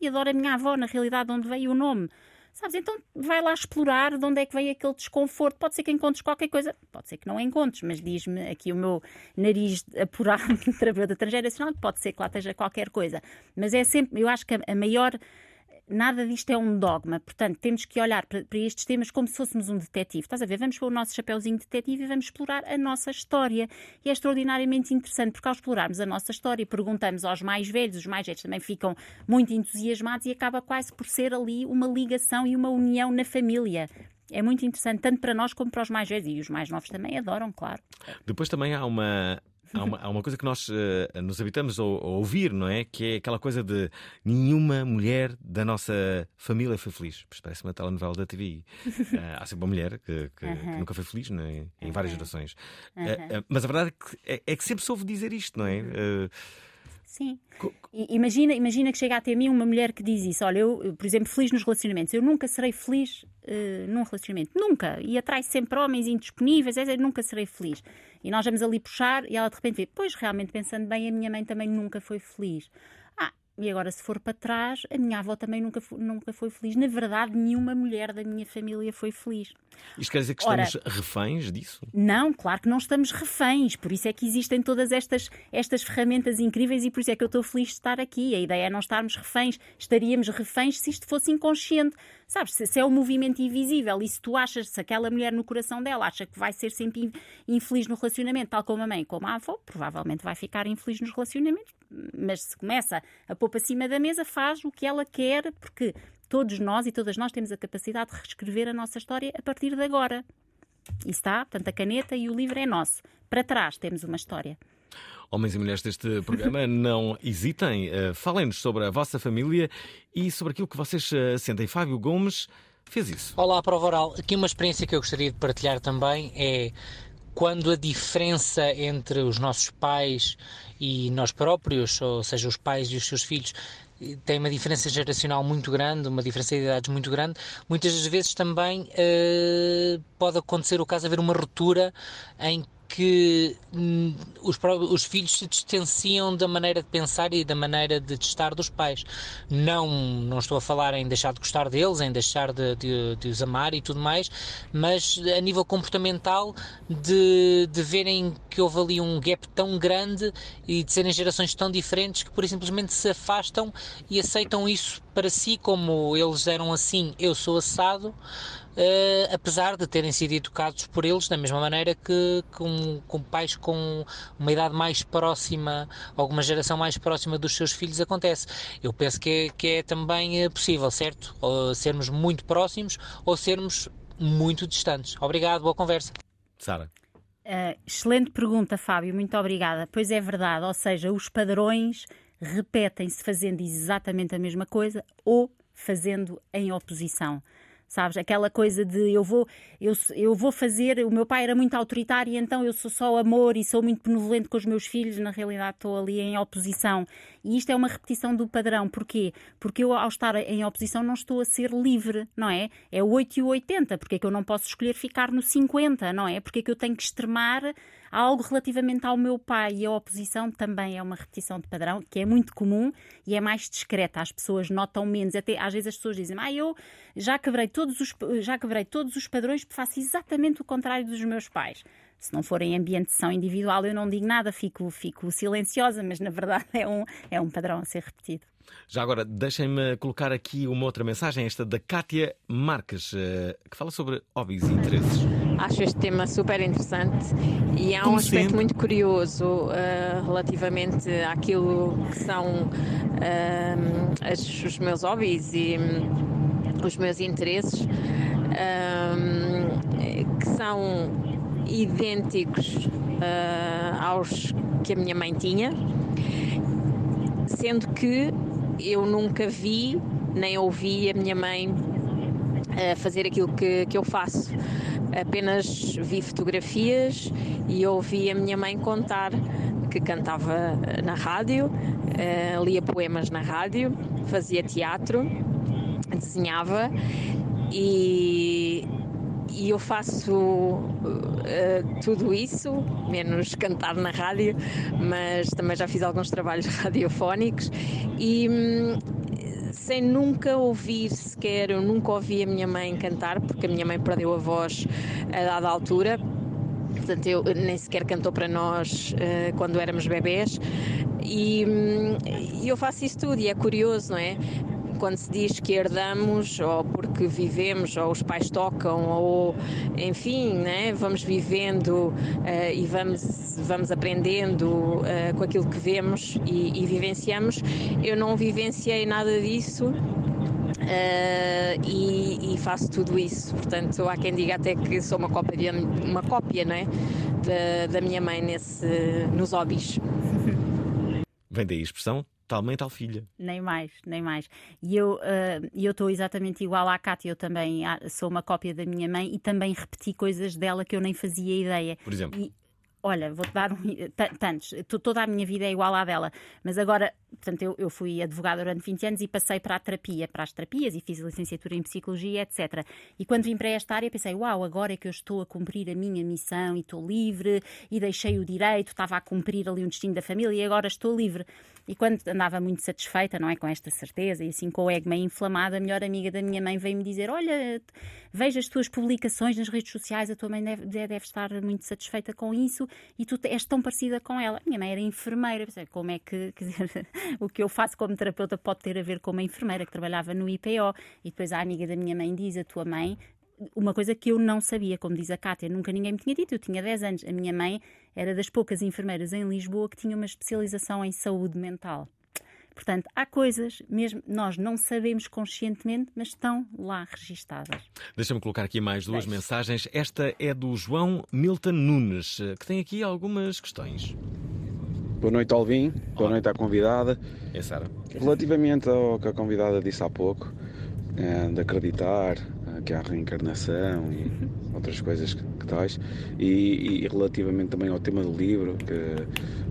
e adoro a minha avó, na realidade, de onde veio o nome. Sabes? Então vai lá explorar de onde é que veio aquele desconforto. Pode ser que encontres qualquer coisa, pode ser que não encontres, mas diz-me aqui o meu nariz apurado de terapeuta transgeracional, que pode ser que lá esteja qualquer coisa. Mas é sempre, eu acho que a maior. Nada disto é um dogma, portanto, temos que olhar para, estes temas como se fôssemos um detetive. Estás a ver? Vamos pôr o nosso chapéuzinho de detetive e vamos explorar a nossa história. E é extraordinariamente interessante, porque ao explorarmos a nossa história, perguntamos aos mais velhos, os mais velhos também ficam muito entusiasmados e acaba quase por ser ali uma ligação e uma união na família. É muito interessante, tanto para nós como para os mais velhos. E os mais novos também adoram, claro. Depois também há uma. Há uma, há uma coisa que nós eh, nos habitamos a, a ouvir, não é? Que é aquela coisa de nenhuma mulher da nossa família foi feliz. Pois parece uma telenovela da TV. Eh, há sempre uma mulher que, que- que nunca foi feliz não é? em várias gerações. Eh, mas a verdade é que, é, é que sempre se ouve dizer isto, não é? Sim. Imagina, imagina que chega até mim uma mulher que diz isso: Olha, eu, eu, por exemplo, feliz nos relacionamentos. Eu nunca serei feliz eh, num relacionamento. Nunca. E atrai sempre homens indisponíveis. é, é, nunca serei feliz. E nós vamos ali puxar e ela de repente vê: Pois, realmente, pensando bem, a minha mãe também nunca foi feliz. E agora, se for para trás, a minha avó também nunca, nunca foi feliz. Na verdade, nenhuma mulher da minha família foi feliz. isto quer dizer que Ora- estamos reféns disso? Não, claro que não estamos reféns, por isso é que existem todas estas, estas ferramentas incríveis e por isso é que eu estou feliz de estar aqui. A ideia é não estarmos reféns, estaríamos reféns se isto fosse inconsciente. Sabes, se, se é um movimento invisível e se tu achas, se aquela mulher no coração dela acha que vai ser sempre in- infeliz no relacionamento, tal como a mãe, como a avó, provavelmente vai ficar infeliz nos relacionamentos. Mas se começa a pôr para cima da mesa, faz o que ela quer, porque todos nós e todas nós temos a capacidade de reescrever a nossa história a partir de agora. E está, portanto, a caneta e o livro é nosso. Para trás temos uma história. Homens e mulheres deste programa, não hesitem, eh, falem-nos sobre a vossa família e sobre aquilo que vocês eh, sentem. Fábio Gomes fez isso. Olá, Prova Oral. Aqui uma experiência que eu gostaria de partilhar também é quando a diferença entre os nossos pais e nós próprios, ou seja, os pais e os seus filhos, tem uma diferença geracional muito grande, uma diferença de idades muito grande, muitas das vezes também eh, pode acontecer o caso de haver uma ruptura em que hum, os, os filhos se distanciam da maneira de pensar e da maneira de estar dos pais. Não, não estou a falar em deixar de gostar deles, em deixar de, de- de os amar e tudo mais, mas a nível comportamental de, de verem que houve ali um gap tão grande e de serem gerações tão diferentes que por simplesmente se afastam e aceitam isso para si como eles eram assim, eu sou assado. eh, apesar de terem sido educados por eles da mesma maneira que com, com pais com uma idade mais próxima, alguma geração mais próxima dos seus filhos acontece. Eu penso que é, que é também eh, possível, certo? Ou sermos muito próximos ou sermos muito distantes. Obrigado, boa conversa. Sara. Uh, excelente pergunta, Fábio, muito obrigada. Pois é verdade, ou seja, os padrões repetem-se fazendo exatamente a mesma coisa ou fazendo em oposição. Sabes, aquela coisa de eu vou, eu, eu vou fazer, o meu pai era muito autoritário, então eu sou só amor e sou muito benevolente com os meus filhos, na realidade estou ali em oposição. E isto é uma repetição do padrão. Porquê? Porque eu, ao estar em oposição, não estou a ser livre, não é? É o 8 e o 80. Porque é que eu não posso escolher ficar no 50, não é? Porque é que eu tenho que extremar algo relativamente ao meu pai e a oposição também é uma repetição de padrão, que é muito comum e é mais discreta. As pessoas notam menos. Até às vezes as pessoas dizem, ah, eu já quebrei todos os, já quebrei todos os padrões, faço exatamente o contrário dos meus pais. Se não for em ambiente de sessão individual, eu não digo nada, fico, fico silenciosa, mas na verdade é um, é um padrão a ser repetido. Já agora, deixem-me colocar aqui uma outra mensagem, esta da Kátia Marques, eh, que fala sobre hobbies e interesses. Acho este tema super interessante e há um Como aspecto sempre. muito curioso eh, relativamente àquilo que são eh, as- os meus hobbies e hum, os meus interesses, hum, que são idênticos aos que a minha mãe tinha, sendo que eu nunca vi nem ouvi a minha mãe a fazer aquilo que, que eu faço. Apenas vi fotografias e ouvi a minha mãe contar que cantava na rádio, eh, lia poemas na rádio, fazia teatro, desenhava e, e eu faço eh, tudo isso, menos cantar na rádio, mas também já fiz alguns trabalhos radiofónicos e hum, sem nunca ouvir sequer, eu nunca ouvi a minha mãe cantar, porque a minha mãe perdeu a voz a dada altura. Portanto, eu, nem sequer cantou para nós eh, quando éramos bebés. Hum, e eu faço isso tudo e é curioso, não é? Quando se diz que herdamos, ou porque vivemos, ou os pais tocam, ou enfim, né? vamos vivendo eh, e vamos, vamos aprendendo eh, com aquilo que vemos e, e vivenciamos. Eu não vivenciei nada disso eh, e, e faço tudo isso. Portanto, há quem diga até que sou uma cópia, uma cópia não é? da, da minha mãe nesse, nos hobbies. Vem daí a expressão tal mãe, tal filha. Nem mais, nem mais. E eu eu estou exatamente igual à Cátia, eu também ah, sou uma cópia da minha mãe e também repeti coisas dela que eu nem fazia ideia. Por exemplo? E, olha, vou-te dar um, ta- tantos, To- toda a minha vida é igual à dela, mas agora, portanto, eu, eu fui advogada durante 20 anos e passei para a terapia, para as terapias e fiz a licenciatura em psicologia, etc. E quando vim para esta área pensei, uau, agora é que eu estou a cumprir a minha missão e estou livre e deixei o direito, estava a cumprir ali um destino da família e agora estou livre. E quando andava muito satisfeita, não é, com esta certeza e assim com o ego meio inflamado, a melhor amiga da minha mãe veio-me dizer, olha, veja as tuas publicações nas redes sociais, a tua mãe deve, deve estar muito satisfeita com isso e tu és tão parecida com ela. Minha mãe era enfermeira, como é que, quer dizer, o que eu faço como terapeuta pode ter a ver com uma enfermeira que trabalhava no IPO e depois a amiga da minha mãe diz, a tua mãe uma coisa que eu não sabia, como diz a Cátia, nunca ninguém me tinha dito, eu tinha 10 anos. A minha mãe era das poucas enfermeiras em Lisboa que tinha uma especialização em saúde mental. Portanto, há coisas, mesmo nós não sabemos conscientemente, mas estão lá registadas. Deixa-me colocar aqui mais duas Deixe. mensagens. Esta é do João Milton Nunes, eh, que tem aqui algumas questões. Boa noite, Alvin. Boa noite à convidada. É Sara. Relativamente ao que a convidada disse há pouco, eh, de acreditar que há reencarnação e outras coisas que, que tais, e, e relativamente também ao tema do livro, que,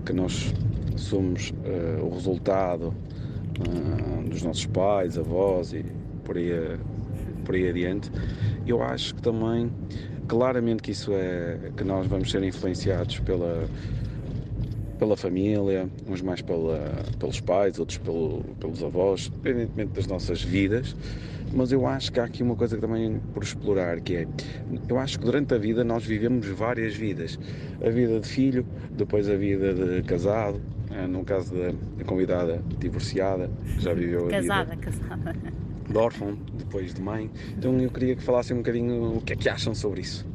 que nós somos eh, o resultado eh, dos nossos pais, avós e por aí, por aí adiante, eu acho que também, claramente que isso é, que nós vamos ser influenciados pela pela família, uns mais pela, pelos pais, outros pelo- pelos avós, independentemente das nossas vidas. Mas eu acho que há aqui uma coisa também por explorar, que é, eu acho que durante a vida nós vivemos várias vidas. A vida de filho, depois a vida de casado, eh, no caso da, da convidada divorciada, que já viveu a Casada, vida casada. de órfão, depois de mãe. Então eu queria que falassem um bocadinho o que é que acham sobre isso.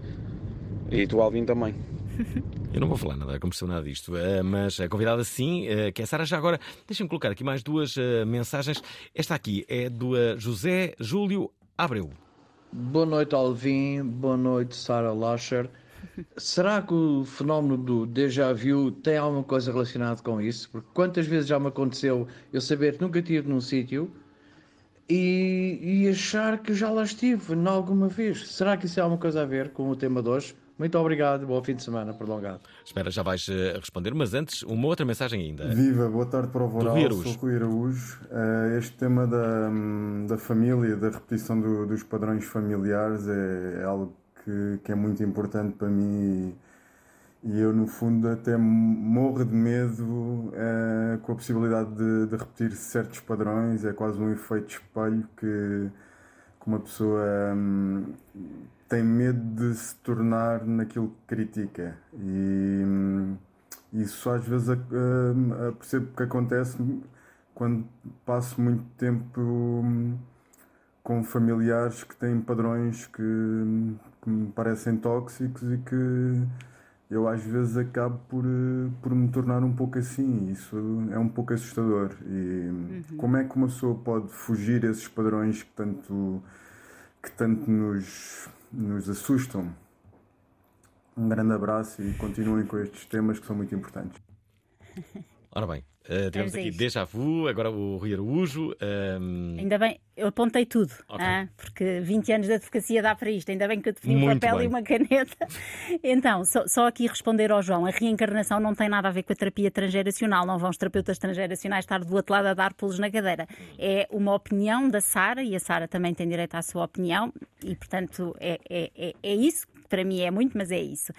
E tu, Alvin, também. Eu não vou falar nada, como percebeu nada disto, eh, mas a convidada sim, eh, que é a Sara. Já agora, deixem-me colocar aqui mais duas eh, mensagens. Esta aqui é do José Júlio Abreu. Boa noite, Alvin. Boa noite, Sarah Lasher. Será que o fenómeno do déjà vu tem alguma coisa relacionada com isso? Porque quantas vezes já me aconteceu eu saber que nunca estive num sítio e, e achar que já lá estive em alguma vez? Será que isso tem alguma coisa a ver com o tema de hoje? Muito obrigado, bom fim de semana prolongado. Espera, já vais eh, responder, mas antes, uma outra mensagem ainda. Viva, boa tarde para o Do Voral, Rui sou. Rui Araújo. Eh, este tema da, da família, da repetição do- dos padrões familiares é, é algo que, que é muito importante para mim e, E eu, no fundo, até morro de medo eh, com a possibilidade de, de repetir certos padrões. É quase um efeito espelho que, que uma pessoa hum, tem medo de se tornar naquilo que critica. E hum, isso às vezes a percebo que acontece quando passo muito tempo hum, com familiares que têm padrões que, que me parecem tóxicos e que eu às vezes acabo por, eh, por me tornar um pouco assim. Isso é um pouco assustador. E Uhum. como é que uma pessoa pode fugir a esses padrões que tanto, que tanto nos, nos assustam? Um grande abraço e continuem com estes temas que são muito importantes. Ora bem, eh, tivemos a aqui isto. Déjà Vu, agora o Rui Araújo. ehm, Ainda bem, eu apontei tudo, Ok. ah, porque 20 anos de advocacia dá para isto. Ainda bem que eu defini um papel bem. e uma caneta. Então, só, só aqui responder ao João: a reencarnação não tem nada a ver com a terapia transgeracional. Não vão os terapeutas transgeracionais estar do outro lado a dar pulos na cadeira. É uma opinião da Sara e a Sara também tem direito à sua opinião, e portanto é, é, é, é isso. Para mim é muito, mas é isso.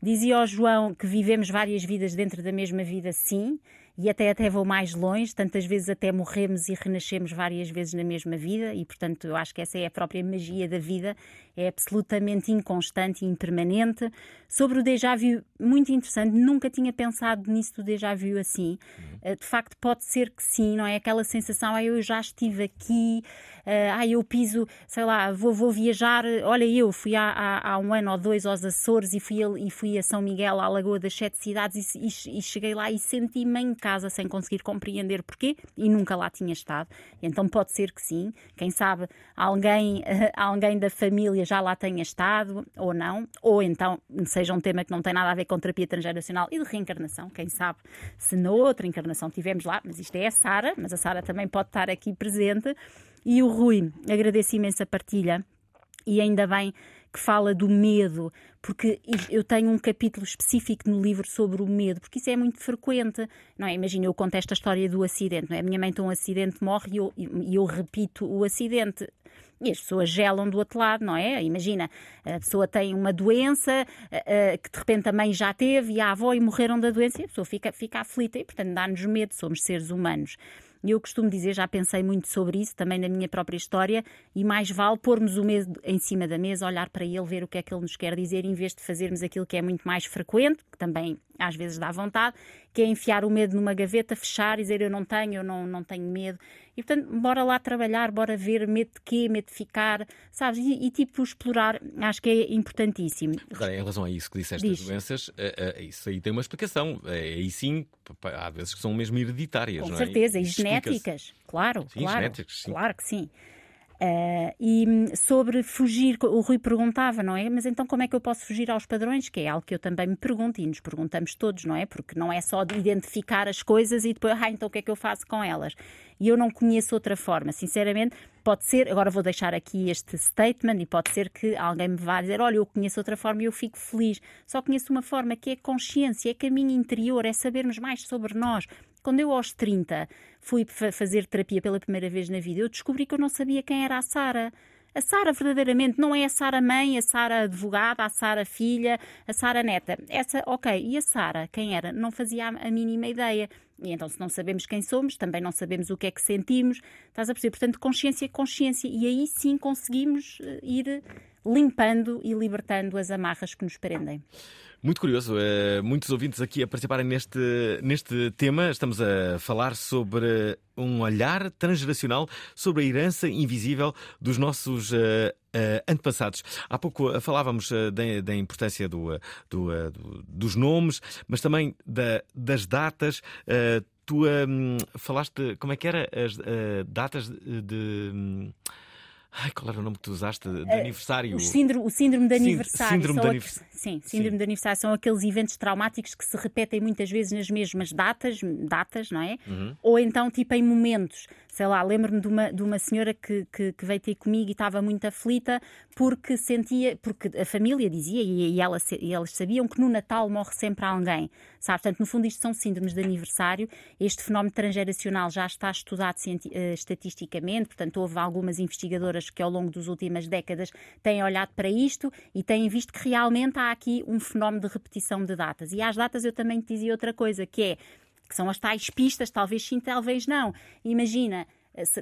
Dizia ao João que vivemos várias vidas dentro da mesma vida, sim, e até até vou mais longe, tantas vezes até morremos e renascemos várias vezes na mesma vida, e portanto eu acho que essa é a própria magia da vida, é absolutamente inconstante e impermanente. Sobre o déjà vu, muito interessante, nunca tinha pensado nisso do déjà vu assim. Eh, De facto, pode ser que sim, não é? Aquela sensação, ah, eu já estive aqui, ah, eu piso, sei lá, vou, vou viajar. Olha, eu fui há, há, há um ano ou dois aos Açores e fui, a- e fui a São Miguel, à Lagoa das Sete Cidades, e, e- e cheguei lá e senti-me em casa sem conseguir compreender porquê e nunca lá tinha estado. Então pode ser que sim. Quem sabe alguém, alguém da família já lá tenha estado ou não, ou então seja um tema que não tem nada a ver com terapia transgeracional e de reencarnação. Quem sabe se na outra encarnação tivemos lá, mas isto é a Sara, mas a Sara também pode estar aqui presente. E o Rui, agradeço imenso a partilha e ainda bem que fala do medo, porque eu tenho um capítulo específico no livro sobre o medo, porque isso é muito frequente, não é? Imagina, eu conto esta história do acidente, não é? A minha mãe tem um acidente, morre e eu, e eu repito o acidente. E as pessoas gelam do outro lado, não é? Imagina, a pessoa tem uma doença que de repente a mãe já teve e a avó e morreram da doença e a pessoa fica, fica aflita e, portanto, dá-nos medo, somos seres humanos. Eu costumo dizer, já pensei muito sobre isso também na minha própria história, e mais vale pormos o medo em cima da mesa, olhar para ele, ver o que é que ele nos quer dizer, em vez de fazermos aquilo que é muito mais frequente, que também às vezes dá vontade, que é enfiar o medo numa gaveta, fechar e dizer eu não tenho, eu não, não tenho medo. E portanto, bora lá trabalhar, bora ver medo de quê, medo de ficar, sabes? E, e, tipo explorar, acho que é importantíssimo. Agora, em relação a isso que disseste das Diz. doenças, eh, eh, isso aí tem uma explicação. Eh, Aí sim, há vezes que são mesmo hereditárias, Com não é? certeza, e explica-se. genéticas, claro, Sim, claro. genéticas, sim. Claro que sim. Ah, e hum, sobre fugir, o Rui perguntava, não é? Mas então como é que eu posso fugir aos padrões? Que é algo que eu também me pergunto e nos perguntamos todos, não é? Porque não é só de identificar as coisas e depois, ah, então o que é que eu faço com elas? E eu não conheço outra forma, sinceramente. Pode ser, agora vou deixar aqui este statement e pode ser que alguém me vá dizer: Olha, eu conheço outra forma e eu fico feliz. Só conheço uma forma que é consciência, é caminho interior, é sabermos mais sobre nós. Quando eu aos 30 fui fa- fazer terapia pela primeira vez na vida, eu descobri que eu não sabia quem era a Sara. A Sara verdadeiramente não é a Sara mãe, a Sara advogada, a Sara filha, a Sara neta. Essa, ok. E a Sara, quem era? Não fazia a mínima ideia. E então, se não sabemos quem somos, também não sabemos o que é que sentimos. Estás a perceber? Portanto, consciência consciência. E aí sim conseguimos eh, ir limpando e libertando as amarras que nos prendem. Muito curioso, eh, muitos ouvintes aqui a participarem neste, neste tema. Estamos a falar sobre um olhar transgeracional sobre a herança invisível dos nossos eh, eh, antepassados. Há pouco falávamos da, da importância do, do, do- dos nomes, mas também da- das datas. Tu hum, falaste, como é que era? As datas de. de, hum, Ai, qual era o nome que tu usaste? De Eh, aniversário. O síndrome, o síndrome de aniversário. síndrome de aqu- anivers- Sim, síndrome de aniversário são aqueles eventos traumáticos que se repetem muitas vezes nas mesmas datas, datas, não é? Uhum. Ou então tipo em momentos. Sei lá, lembro-me de uma, de uma senhora que, que, que veio ter comigo e estava muito aflita porque sentia, porque a família dizia e, e, ela, e elas sabiam que no Natal morre sempre alguém, sabe? Portanto, no fundo, isto são síndromes de aniversário. Este fenómeno transgeracional já está estudado uh, estatisticamente, portanto, houve algumas investigadoras que ao longo das últimas décadas têm olhado para isto e têm visto que realmente há aqui um fenómeno de repetição de datas. E às datas eu também te dizia outra coisa, que é que são as tais pistas, talvez sim, talvez não. Imagina,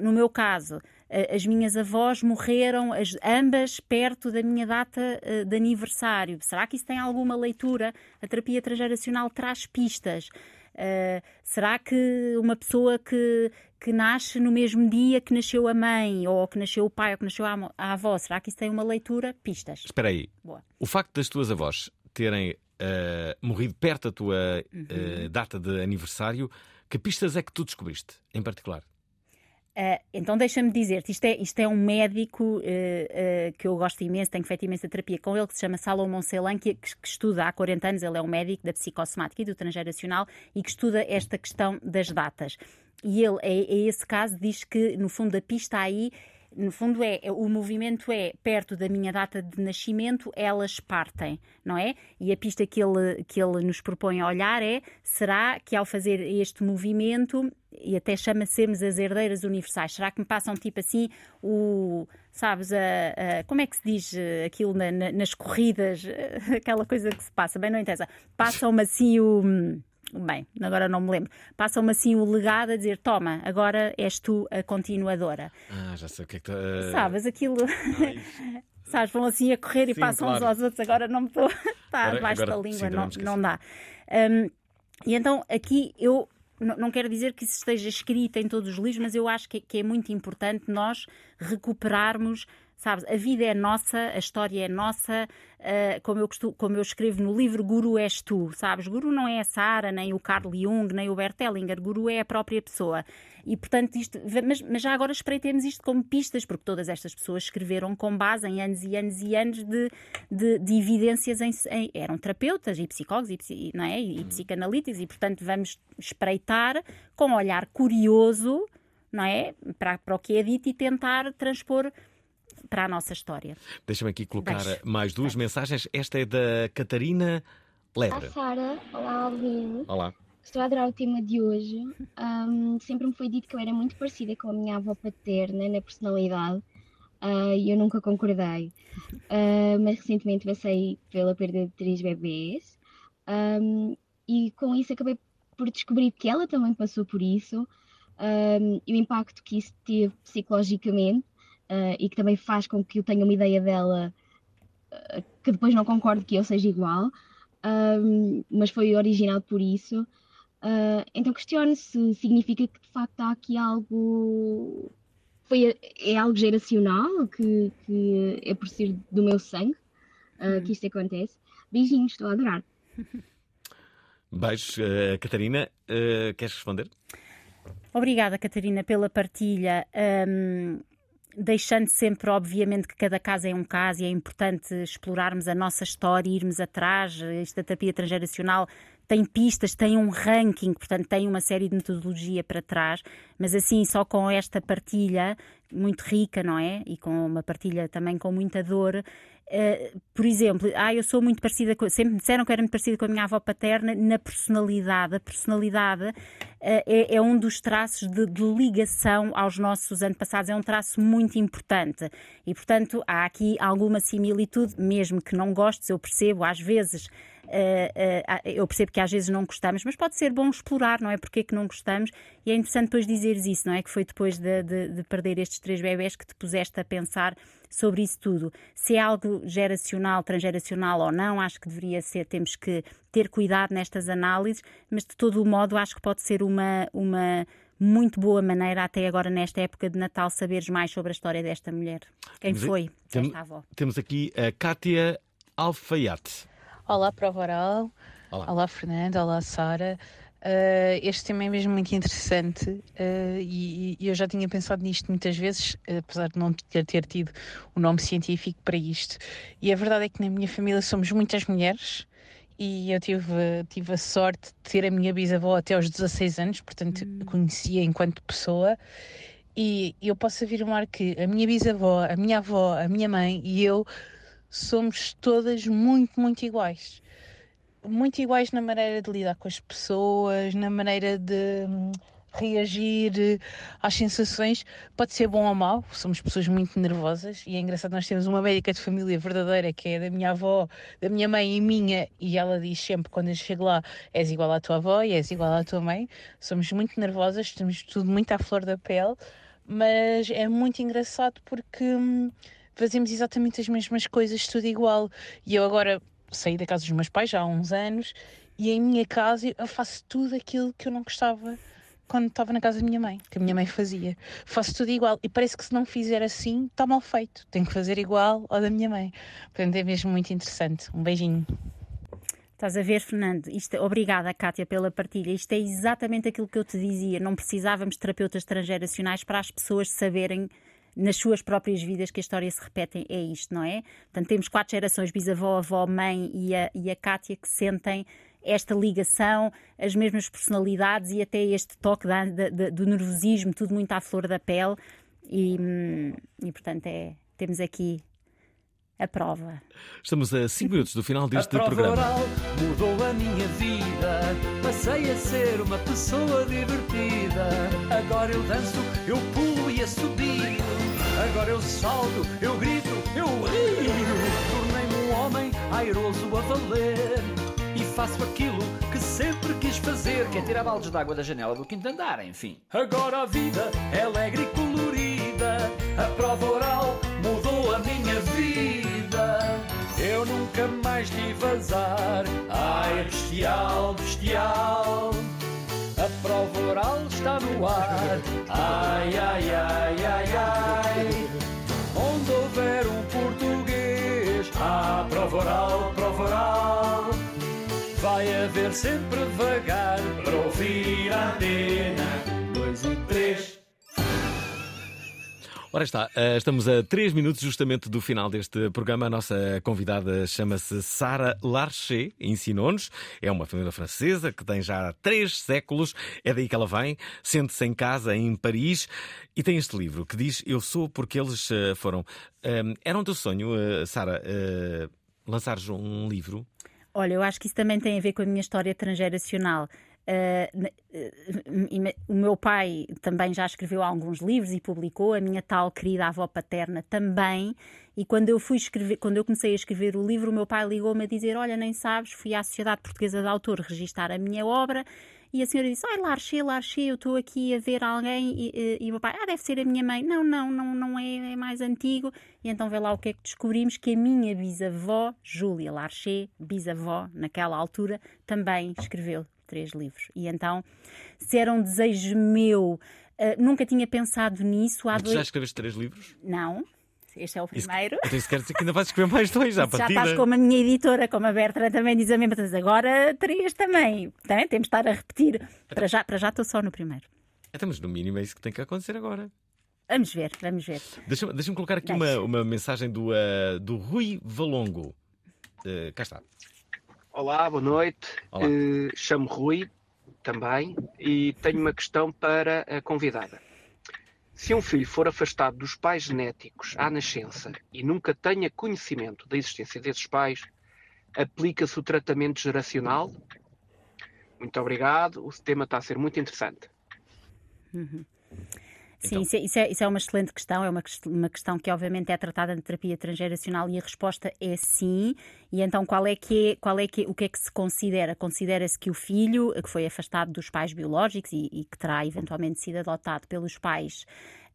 no meu caso, as minhas avós morreram as, ambas perto da minha data de aniversário. Será que isso tem alguma leitura? A terapia transgeracional traz pistas. Uh, será que uma pessoa que, que nasce no mesmo dia que nasceu a mãe, ou que nasceu o pai, ou que nasceu a, a avó, será que isso tem uma leitura? Pistas. Espera aí. Boa. O facto das tuas avós terem uh, morrido perto da tua uhum. uh, data de aniversário, que pistas é que tu descobriste, em particular? Uh, então deixa-me dizer-te, isto é, isto é um médico uh, uh, que eu gosto imenso, tenho feito imensa terapia com ele, que se chama Salomão Celan, que, que, estuda há 40 anos, ele é um médico da psicossomática e do transgeracional e que estuda esta questão das datas. E ele, é, é esse caso, diz que no fundo a pista aí no fundo é, o movimento é perto da minha data de nascimento, elas partem, não é? E a pista que ele, que ele nos propõe a olhar é: será que ao fazer este movimento, e até chama sermos as herdeiras universais, será que me passam tipo assim o. Sabes, a, a como é que se diz eh, aquilo na, na, nas corridas, aquela coisa que se passa, bem, não interessa. Passam-me assim o bem, agora não me lembro, passam-me assim o legado a dizer: toma, agora és tu a continuadora. Ah, já sei o que é que está. Sabes, aquilo. Sabes, vão assim a correr e Sim, passam claro. uns aos outros, agora não me estou. Está debaixo da língua, sim, não, não dá. Um, e então aqui eu não quero dizer que isso esteja escrito em todos os livros, mas eu acho que é muito importante nós recuperarmos Sabes, a vida é nossa, a história é nossa, uh, como, eu costumo, como eu escrevo no livro, Guru és tu, sabes? Guru não é a Sara, nem o Carl Jung, nem o Bert Hellinger, Guru é a própria pessoa. E, portanto, isto, mas, mas já agora espreitemos isto como pistas, porque todas estas pessoas escreveram com base em anos e anos e anos de, de, de evidências, em, em, eram terapeutas e psicólogos e, não é? e psicanalíticos, e, portanto, vamos espreitar com um olhar curioso, não é? Para, para o que é dito e tentar transpor para a nossa história. Deixa-me aqui colocar Deixe. mais duas Deixe. mensagens. Esta é da Catarina Lebre. Olá, Sara. Olá, Alvin. Olá. Estou a adorar o tema de hoje. Um, sempre me foi dito que eu era muito parecida com a minha avó paterna na personalidade uh, e eu nunca concordei. Uh, mas recentemente passei pela perda de três bebês um, e com isso acabei por descobrir que ela também passou por isso um, e o impacto que isso teve psicologicamente uh, e que também faz com que eu tenha uma ideia dela uh, que depois não concordo que eu seja igual, mas foi original por isso. Uh, então questiono se significa que de facto há aqui algo. Foi, é algo geracional, que, que é por ser do meu sangue uh, que isto acontece. Beijinhos, estou a adorar. Beijos, uh, Catarina. queres responder? Obrigada, Catarina, pela partilha. Um, deixando sempre, obviamente, que cada caso é um caso e é importante explorarmos a nossa história, irmos atrás. Esta terapia transgeracional tem pistas, tem um ranking, portanto, tem uma série de metodologia para trás, mas assim, só com esta partilha muito rica, não é? E com uma partilha também com muita dor, Uh, por exemplo, ah, eu sou muito parecida com. Sempre me disseram que era muito parecida com a minha avó paterna na personalidade. A personalidade é, é, um dos traços de, de, ligação aos nossos antepassados, é um traço muito importante. E, portanto, há aqui alguma similitude, mesmo que não gostes, eu percebo, às vezes eu percebo que às vezes não gostamos, mas pode ser bom explorar, não é? Porque é que não gostamos? E é interessante depois dizeres isso, não é? Que foi depois de, de, de, perder estes três bebés que te puseste a pensar sobre isso tudo. Se é algo geracional, transgeracional ou não, acho que deveria ser, temos que ter cuidado nestas análises, mas de todo o modo acho que pode ser uma. uma muito boa maneira, até agora nesta época de Natal, saberes mais sobre a história desta mulher. Quem foi tem, esta avó? Temos aqui a Kátia Alfaiate. Olá, Prova Oral. Olá, Olá Fernando. Olá, Sara. Uh, este tema é mesmo muito interessante uh, e, e, eu já tinha pensado nisto muitas vezes, apesar de não ter, ter tido o um nome científico para isto. E a verdade é que na minha família somos muitas mulheres e eu tive, tive a sorte de ter a minha bisavó até aos 16 anos, portanto hum. conhecia enquanto pessoa. E eu posso afirmar que a minha bisavó, a minha avó, a minha mãe e eu somos todas muito, muito iguais. Muito iguais na maneira de lidar com as pessoas, na maneira de hum, reagir às sensações. Pode ser bom ou mau, somos pessoas muito nervosas e é engraçado, nós temos uma médica de família verdadeira que é da minha avó, da minha mãe e minha, e ela diz sempre quando eu chego lá: és igual à tua avó e és igual à tua mãe. Somos muito nervosas, temos tudo muito à flor da pele, mas é muito engraçado porque. Fazemos exatamente as mesmas coisas, tudo igual. E eu agora saí da casa dos meus pais já há uns anos e em minha casa eu faço tudo aquilo que eu não gostava quando estava na casa da minha mãe, que a minha mãe fazia. Faço tudo igual e parece que se não fizer assim está mal feito. Tenho que fazer igual ao da minha mãe. Portanto é mesmo muito interessante. Um beijinho. Estás a ver, Fernando? Isto, obrigada, Kátia, pela partilha. Isto é exatamente aquilo que eu te dizia. Não precisávamos de terapeutas transgeracionais para as pessoas saberem nas suas próprias vidas que a história se repete. É isto, não é? Portanto, temos quatro gerações: bisavó, avó, mãe e a, e a Kátia que sentem esta ligação, as mesmas personalidades e até este toque da- da- da- do nervosismo, tudo muito à flor da pele. E, hum, e portanto, é, temos aqui a prova. Estamos a 5 minutos do final deste a prova programa. oral mudou a minha vida. Passei a ser uma pessoa divertida. Agora eu danço, eu pulo e assobio. Agora eu salto, eu grito, eu rio. Tornei-me um homem airoso a valer. E faço aquilo que sempre quis fazer, que é tirar baldes de água da janela do quinto andar, enfim. Agora a vida é alegre e colorida. A prova oral mudou a minha vida. Eu nunca mais tive azar. Ai, bestial, bestial. A prova oral está no ar. Ai, ai, ai, ai, ai. Onde houver um português, há prova oral, prova oral. Vai haver sempre vagar para ouvir a antena. Ora está, eh, estamos a 3 minutos justamente do final deste programa. A nossa convidada chama-se Sara Larcher, ensinou-nos. É uma família francesa que tem já três séculos. É daí que ela vem. Sente-se em casa em Paris e tem este livro que diz Eu sou porque eles eh, foram. Eh, Era um teu sonho, eh, Sara, lançares um livro? Olha, eu acho que isso também tem a ver com a minha história transgeracional. N- uh, ima- o meu pai também já escreveu alguns livros e publicou, a minha tal querida avó paterna também. E quando eu fui escrever, quando eu comecei a escrever o livro, o meu pai ligou-me a dizer: Olha, nem sabes, fui à Sociedade Portuguesa de Autor registar a minha obra. E a senhora disse: Ai, Larche, Larche, eu estou aqui a ver alguém. E, e- e o meu pai: Ah, deve ser a minha mãe. Não, não, não, não é, é mais antigo. E então vê lá o que é que descobrimos: que a minha bisavó, Júlia Larche, bisavó, naquela altura, também escreveu três livros. E então, se era um desejo meu, ah, nunca tinha pensado nisso. Há Mas dois... já escreveste três livros? Não, este é o primeiro. Então isso quer dizer que ainda vais escrever mais dois à Já partida. estás como a minha editora, como a Bertrand também diz a mesma coisa. Agora três também. também. Temos de estar a repetir. Para já, para já estou só no primeiro. Então, mas no mínimo é isso que tem que acontecer agora. Vamos ver, vamos ver. Deixa-me deixa colocar aqui uma, uma mensagem do, eh, do Rui Valongo. Eh, cá está. Olá, boa noite. Olá. Eh, Chamo Rui também e tenho uma questão para a convidada. Se um filho for afastado dos pais genéticos à nascença e nunca tenha conhecimento da existência desses pais, aplica-se o tratamento geracional? Muito obrigado, o tema está a ser muito interessante. Uhum. Então. Sim, isso, é, isso, é, isso é uma excelente questão. É uma, uma questão que, obviamente, é tratada na terapia transgeracional e a resposta é sim. E então, qual é que é, qual é que o que é que se considera? Considera-se que o filho que foi afastado dos pais biológicos e, e que terá eventualmente sido adotado pelos pais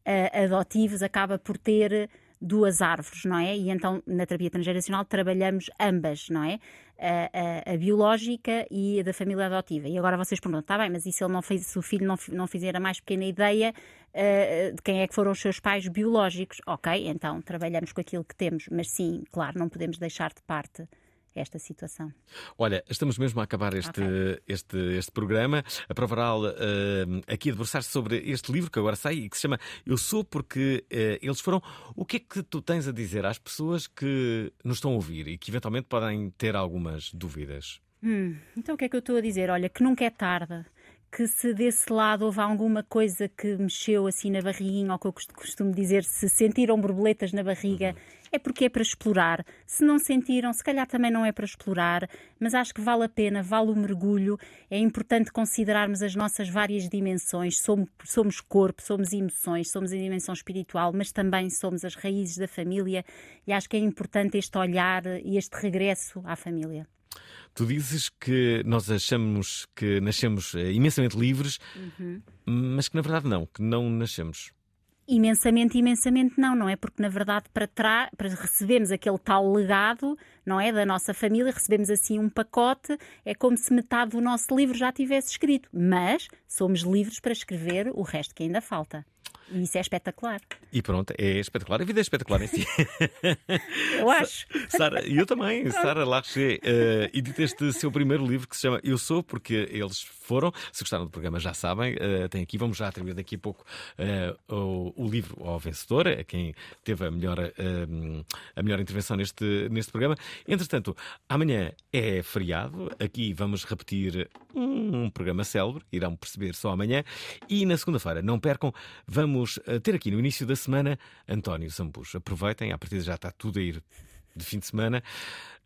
eh, adotivos acaba por ter duas árvores, não é? E então na terapia transgeracional trabalhamos ambas, não é? A, a- a biológica e a da família adotiva. E agora vocês perguntam, está bem, mas e se ele não fez, se o filho não, não fizer a mais pequena ideia eh, de quem é que foram os seus pais biológicos? Ok, então trabalhamos com aquilo que temos, mas sim, claro, não podemos deixar de parte esta situação. Olha, estamos mesmo a acabar este, este, este programa. A Prova Oral eh, aqui a debruçar-se sobre este livro que agora sai e que se chama Eu Sou Porque eh, Eles Foram. O que é que tu tens a dizer às pessoas que nos estão a ouvir e que eventualmente podem ter algumas dúvidas? Hum, então o que é que eu estou a dizer? Olha, que nunca é tarde, que se desse lado houve alguma coisa que mexeu assim na barriguinha, ou que eu cost- costumo dizer, se sentiram borboletas na barriga, é porque é para explorar. Se não sentiram, se calhar também não é para explorar, mas acho que vale a pena, vale o mergulho. É importante considerarmos as nossas várias dimensões. Somos, somos corpo, somos emoções, somos a dimensão espiritual, mas também somos as raízes da família e acho que é importante este olhar e este regresso à família. Tu dizes que nós achamos que nascemos eh, imensamente livres, Uhum. mas que na verdade não, que não nascemos. Imensamente, imensamente não, não é? Porque na verdade para trás, para recebermos aquele tal legado, não é? Da nossa família, recebemos assim um pacote, é como se metade do nosso livro já tivesse escrito, mas somos livres para escrever o resto que ainda falta. E isso é espetacular. E pronto, é espetacular. A vida é espetacular em si. Eu acho. Sara, eu também, Sara Larcher, uh, edita este seu primeiro livro que se chama Eu Sou, porque eles foram. Se gostaram do programa, já sabem. Uh, tem aqui, vamos já atribuir daqui a pouco uh, o, o, livro ao vencedor, a quem teve a melhor, a melhor intervenção neste, neste programa. Entretanto, amanhã é feriado. Aqui vamos repetir um programa célebre, irão perceber só amanhã. E na segunda-feira, não percam, vamos ter aqui no início da semana António Zambujo. Aproveitem, a partir de já está tudo a ir de fim de semana.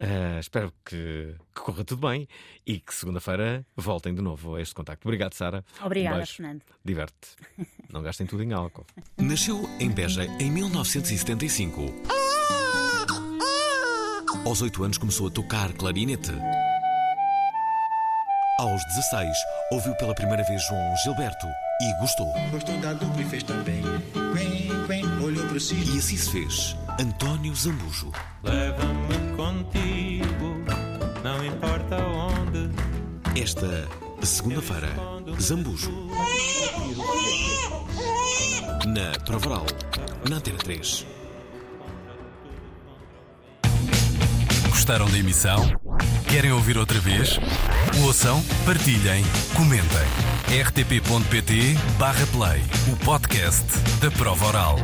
Uh, espero que, que, corra tudo bem e que segunda-feira voltem de novo a este contacto. Obrigado, Sara. Obrigada, um Fernando. Diverte. Não gastem tudo em álcool. Nasceu em Beja em 1975. Aos 8 anos começou a tocar clarinete. Aos 16, ouviu pela primeira vez João Gilberto e gostou. Gostou da dupla e fez também. Quen, quen, olhou pro céu. E assim se fez. António Zambujo. Leva-me contigo, não importa onde. Esta segunda-feira, Zambujo. Na Provaral, na Antena 3. Gostaram da emissão? Querem ouvir outra vez? Ouçam, partilhem, comentem. rtp.pt/play o podcast da prova oral.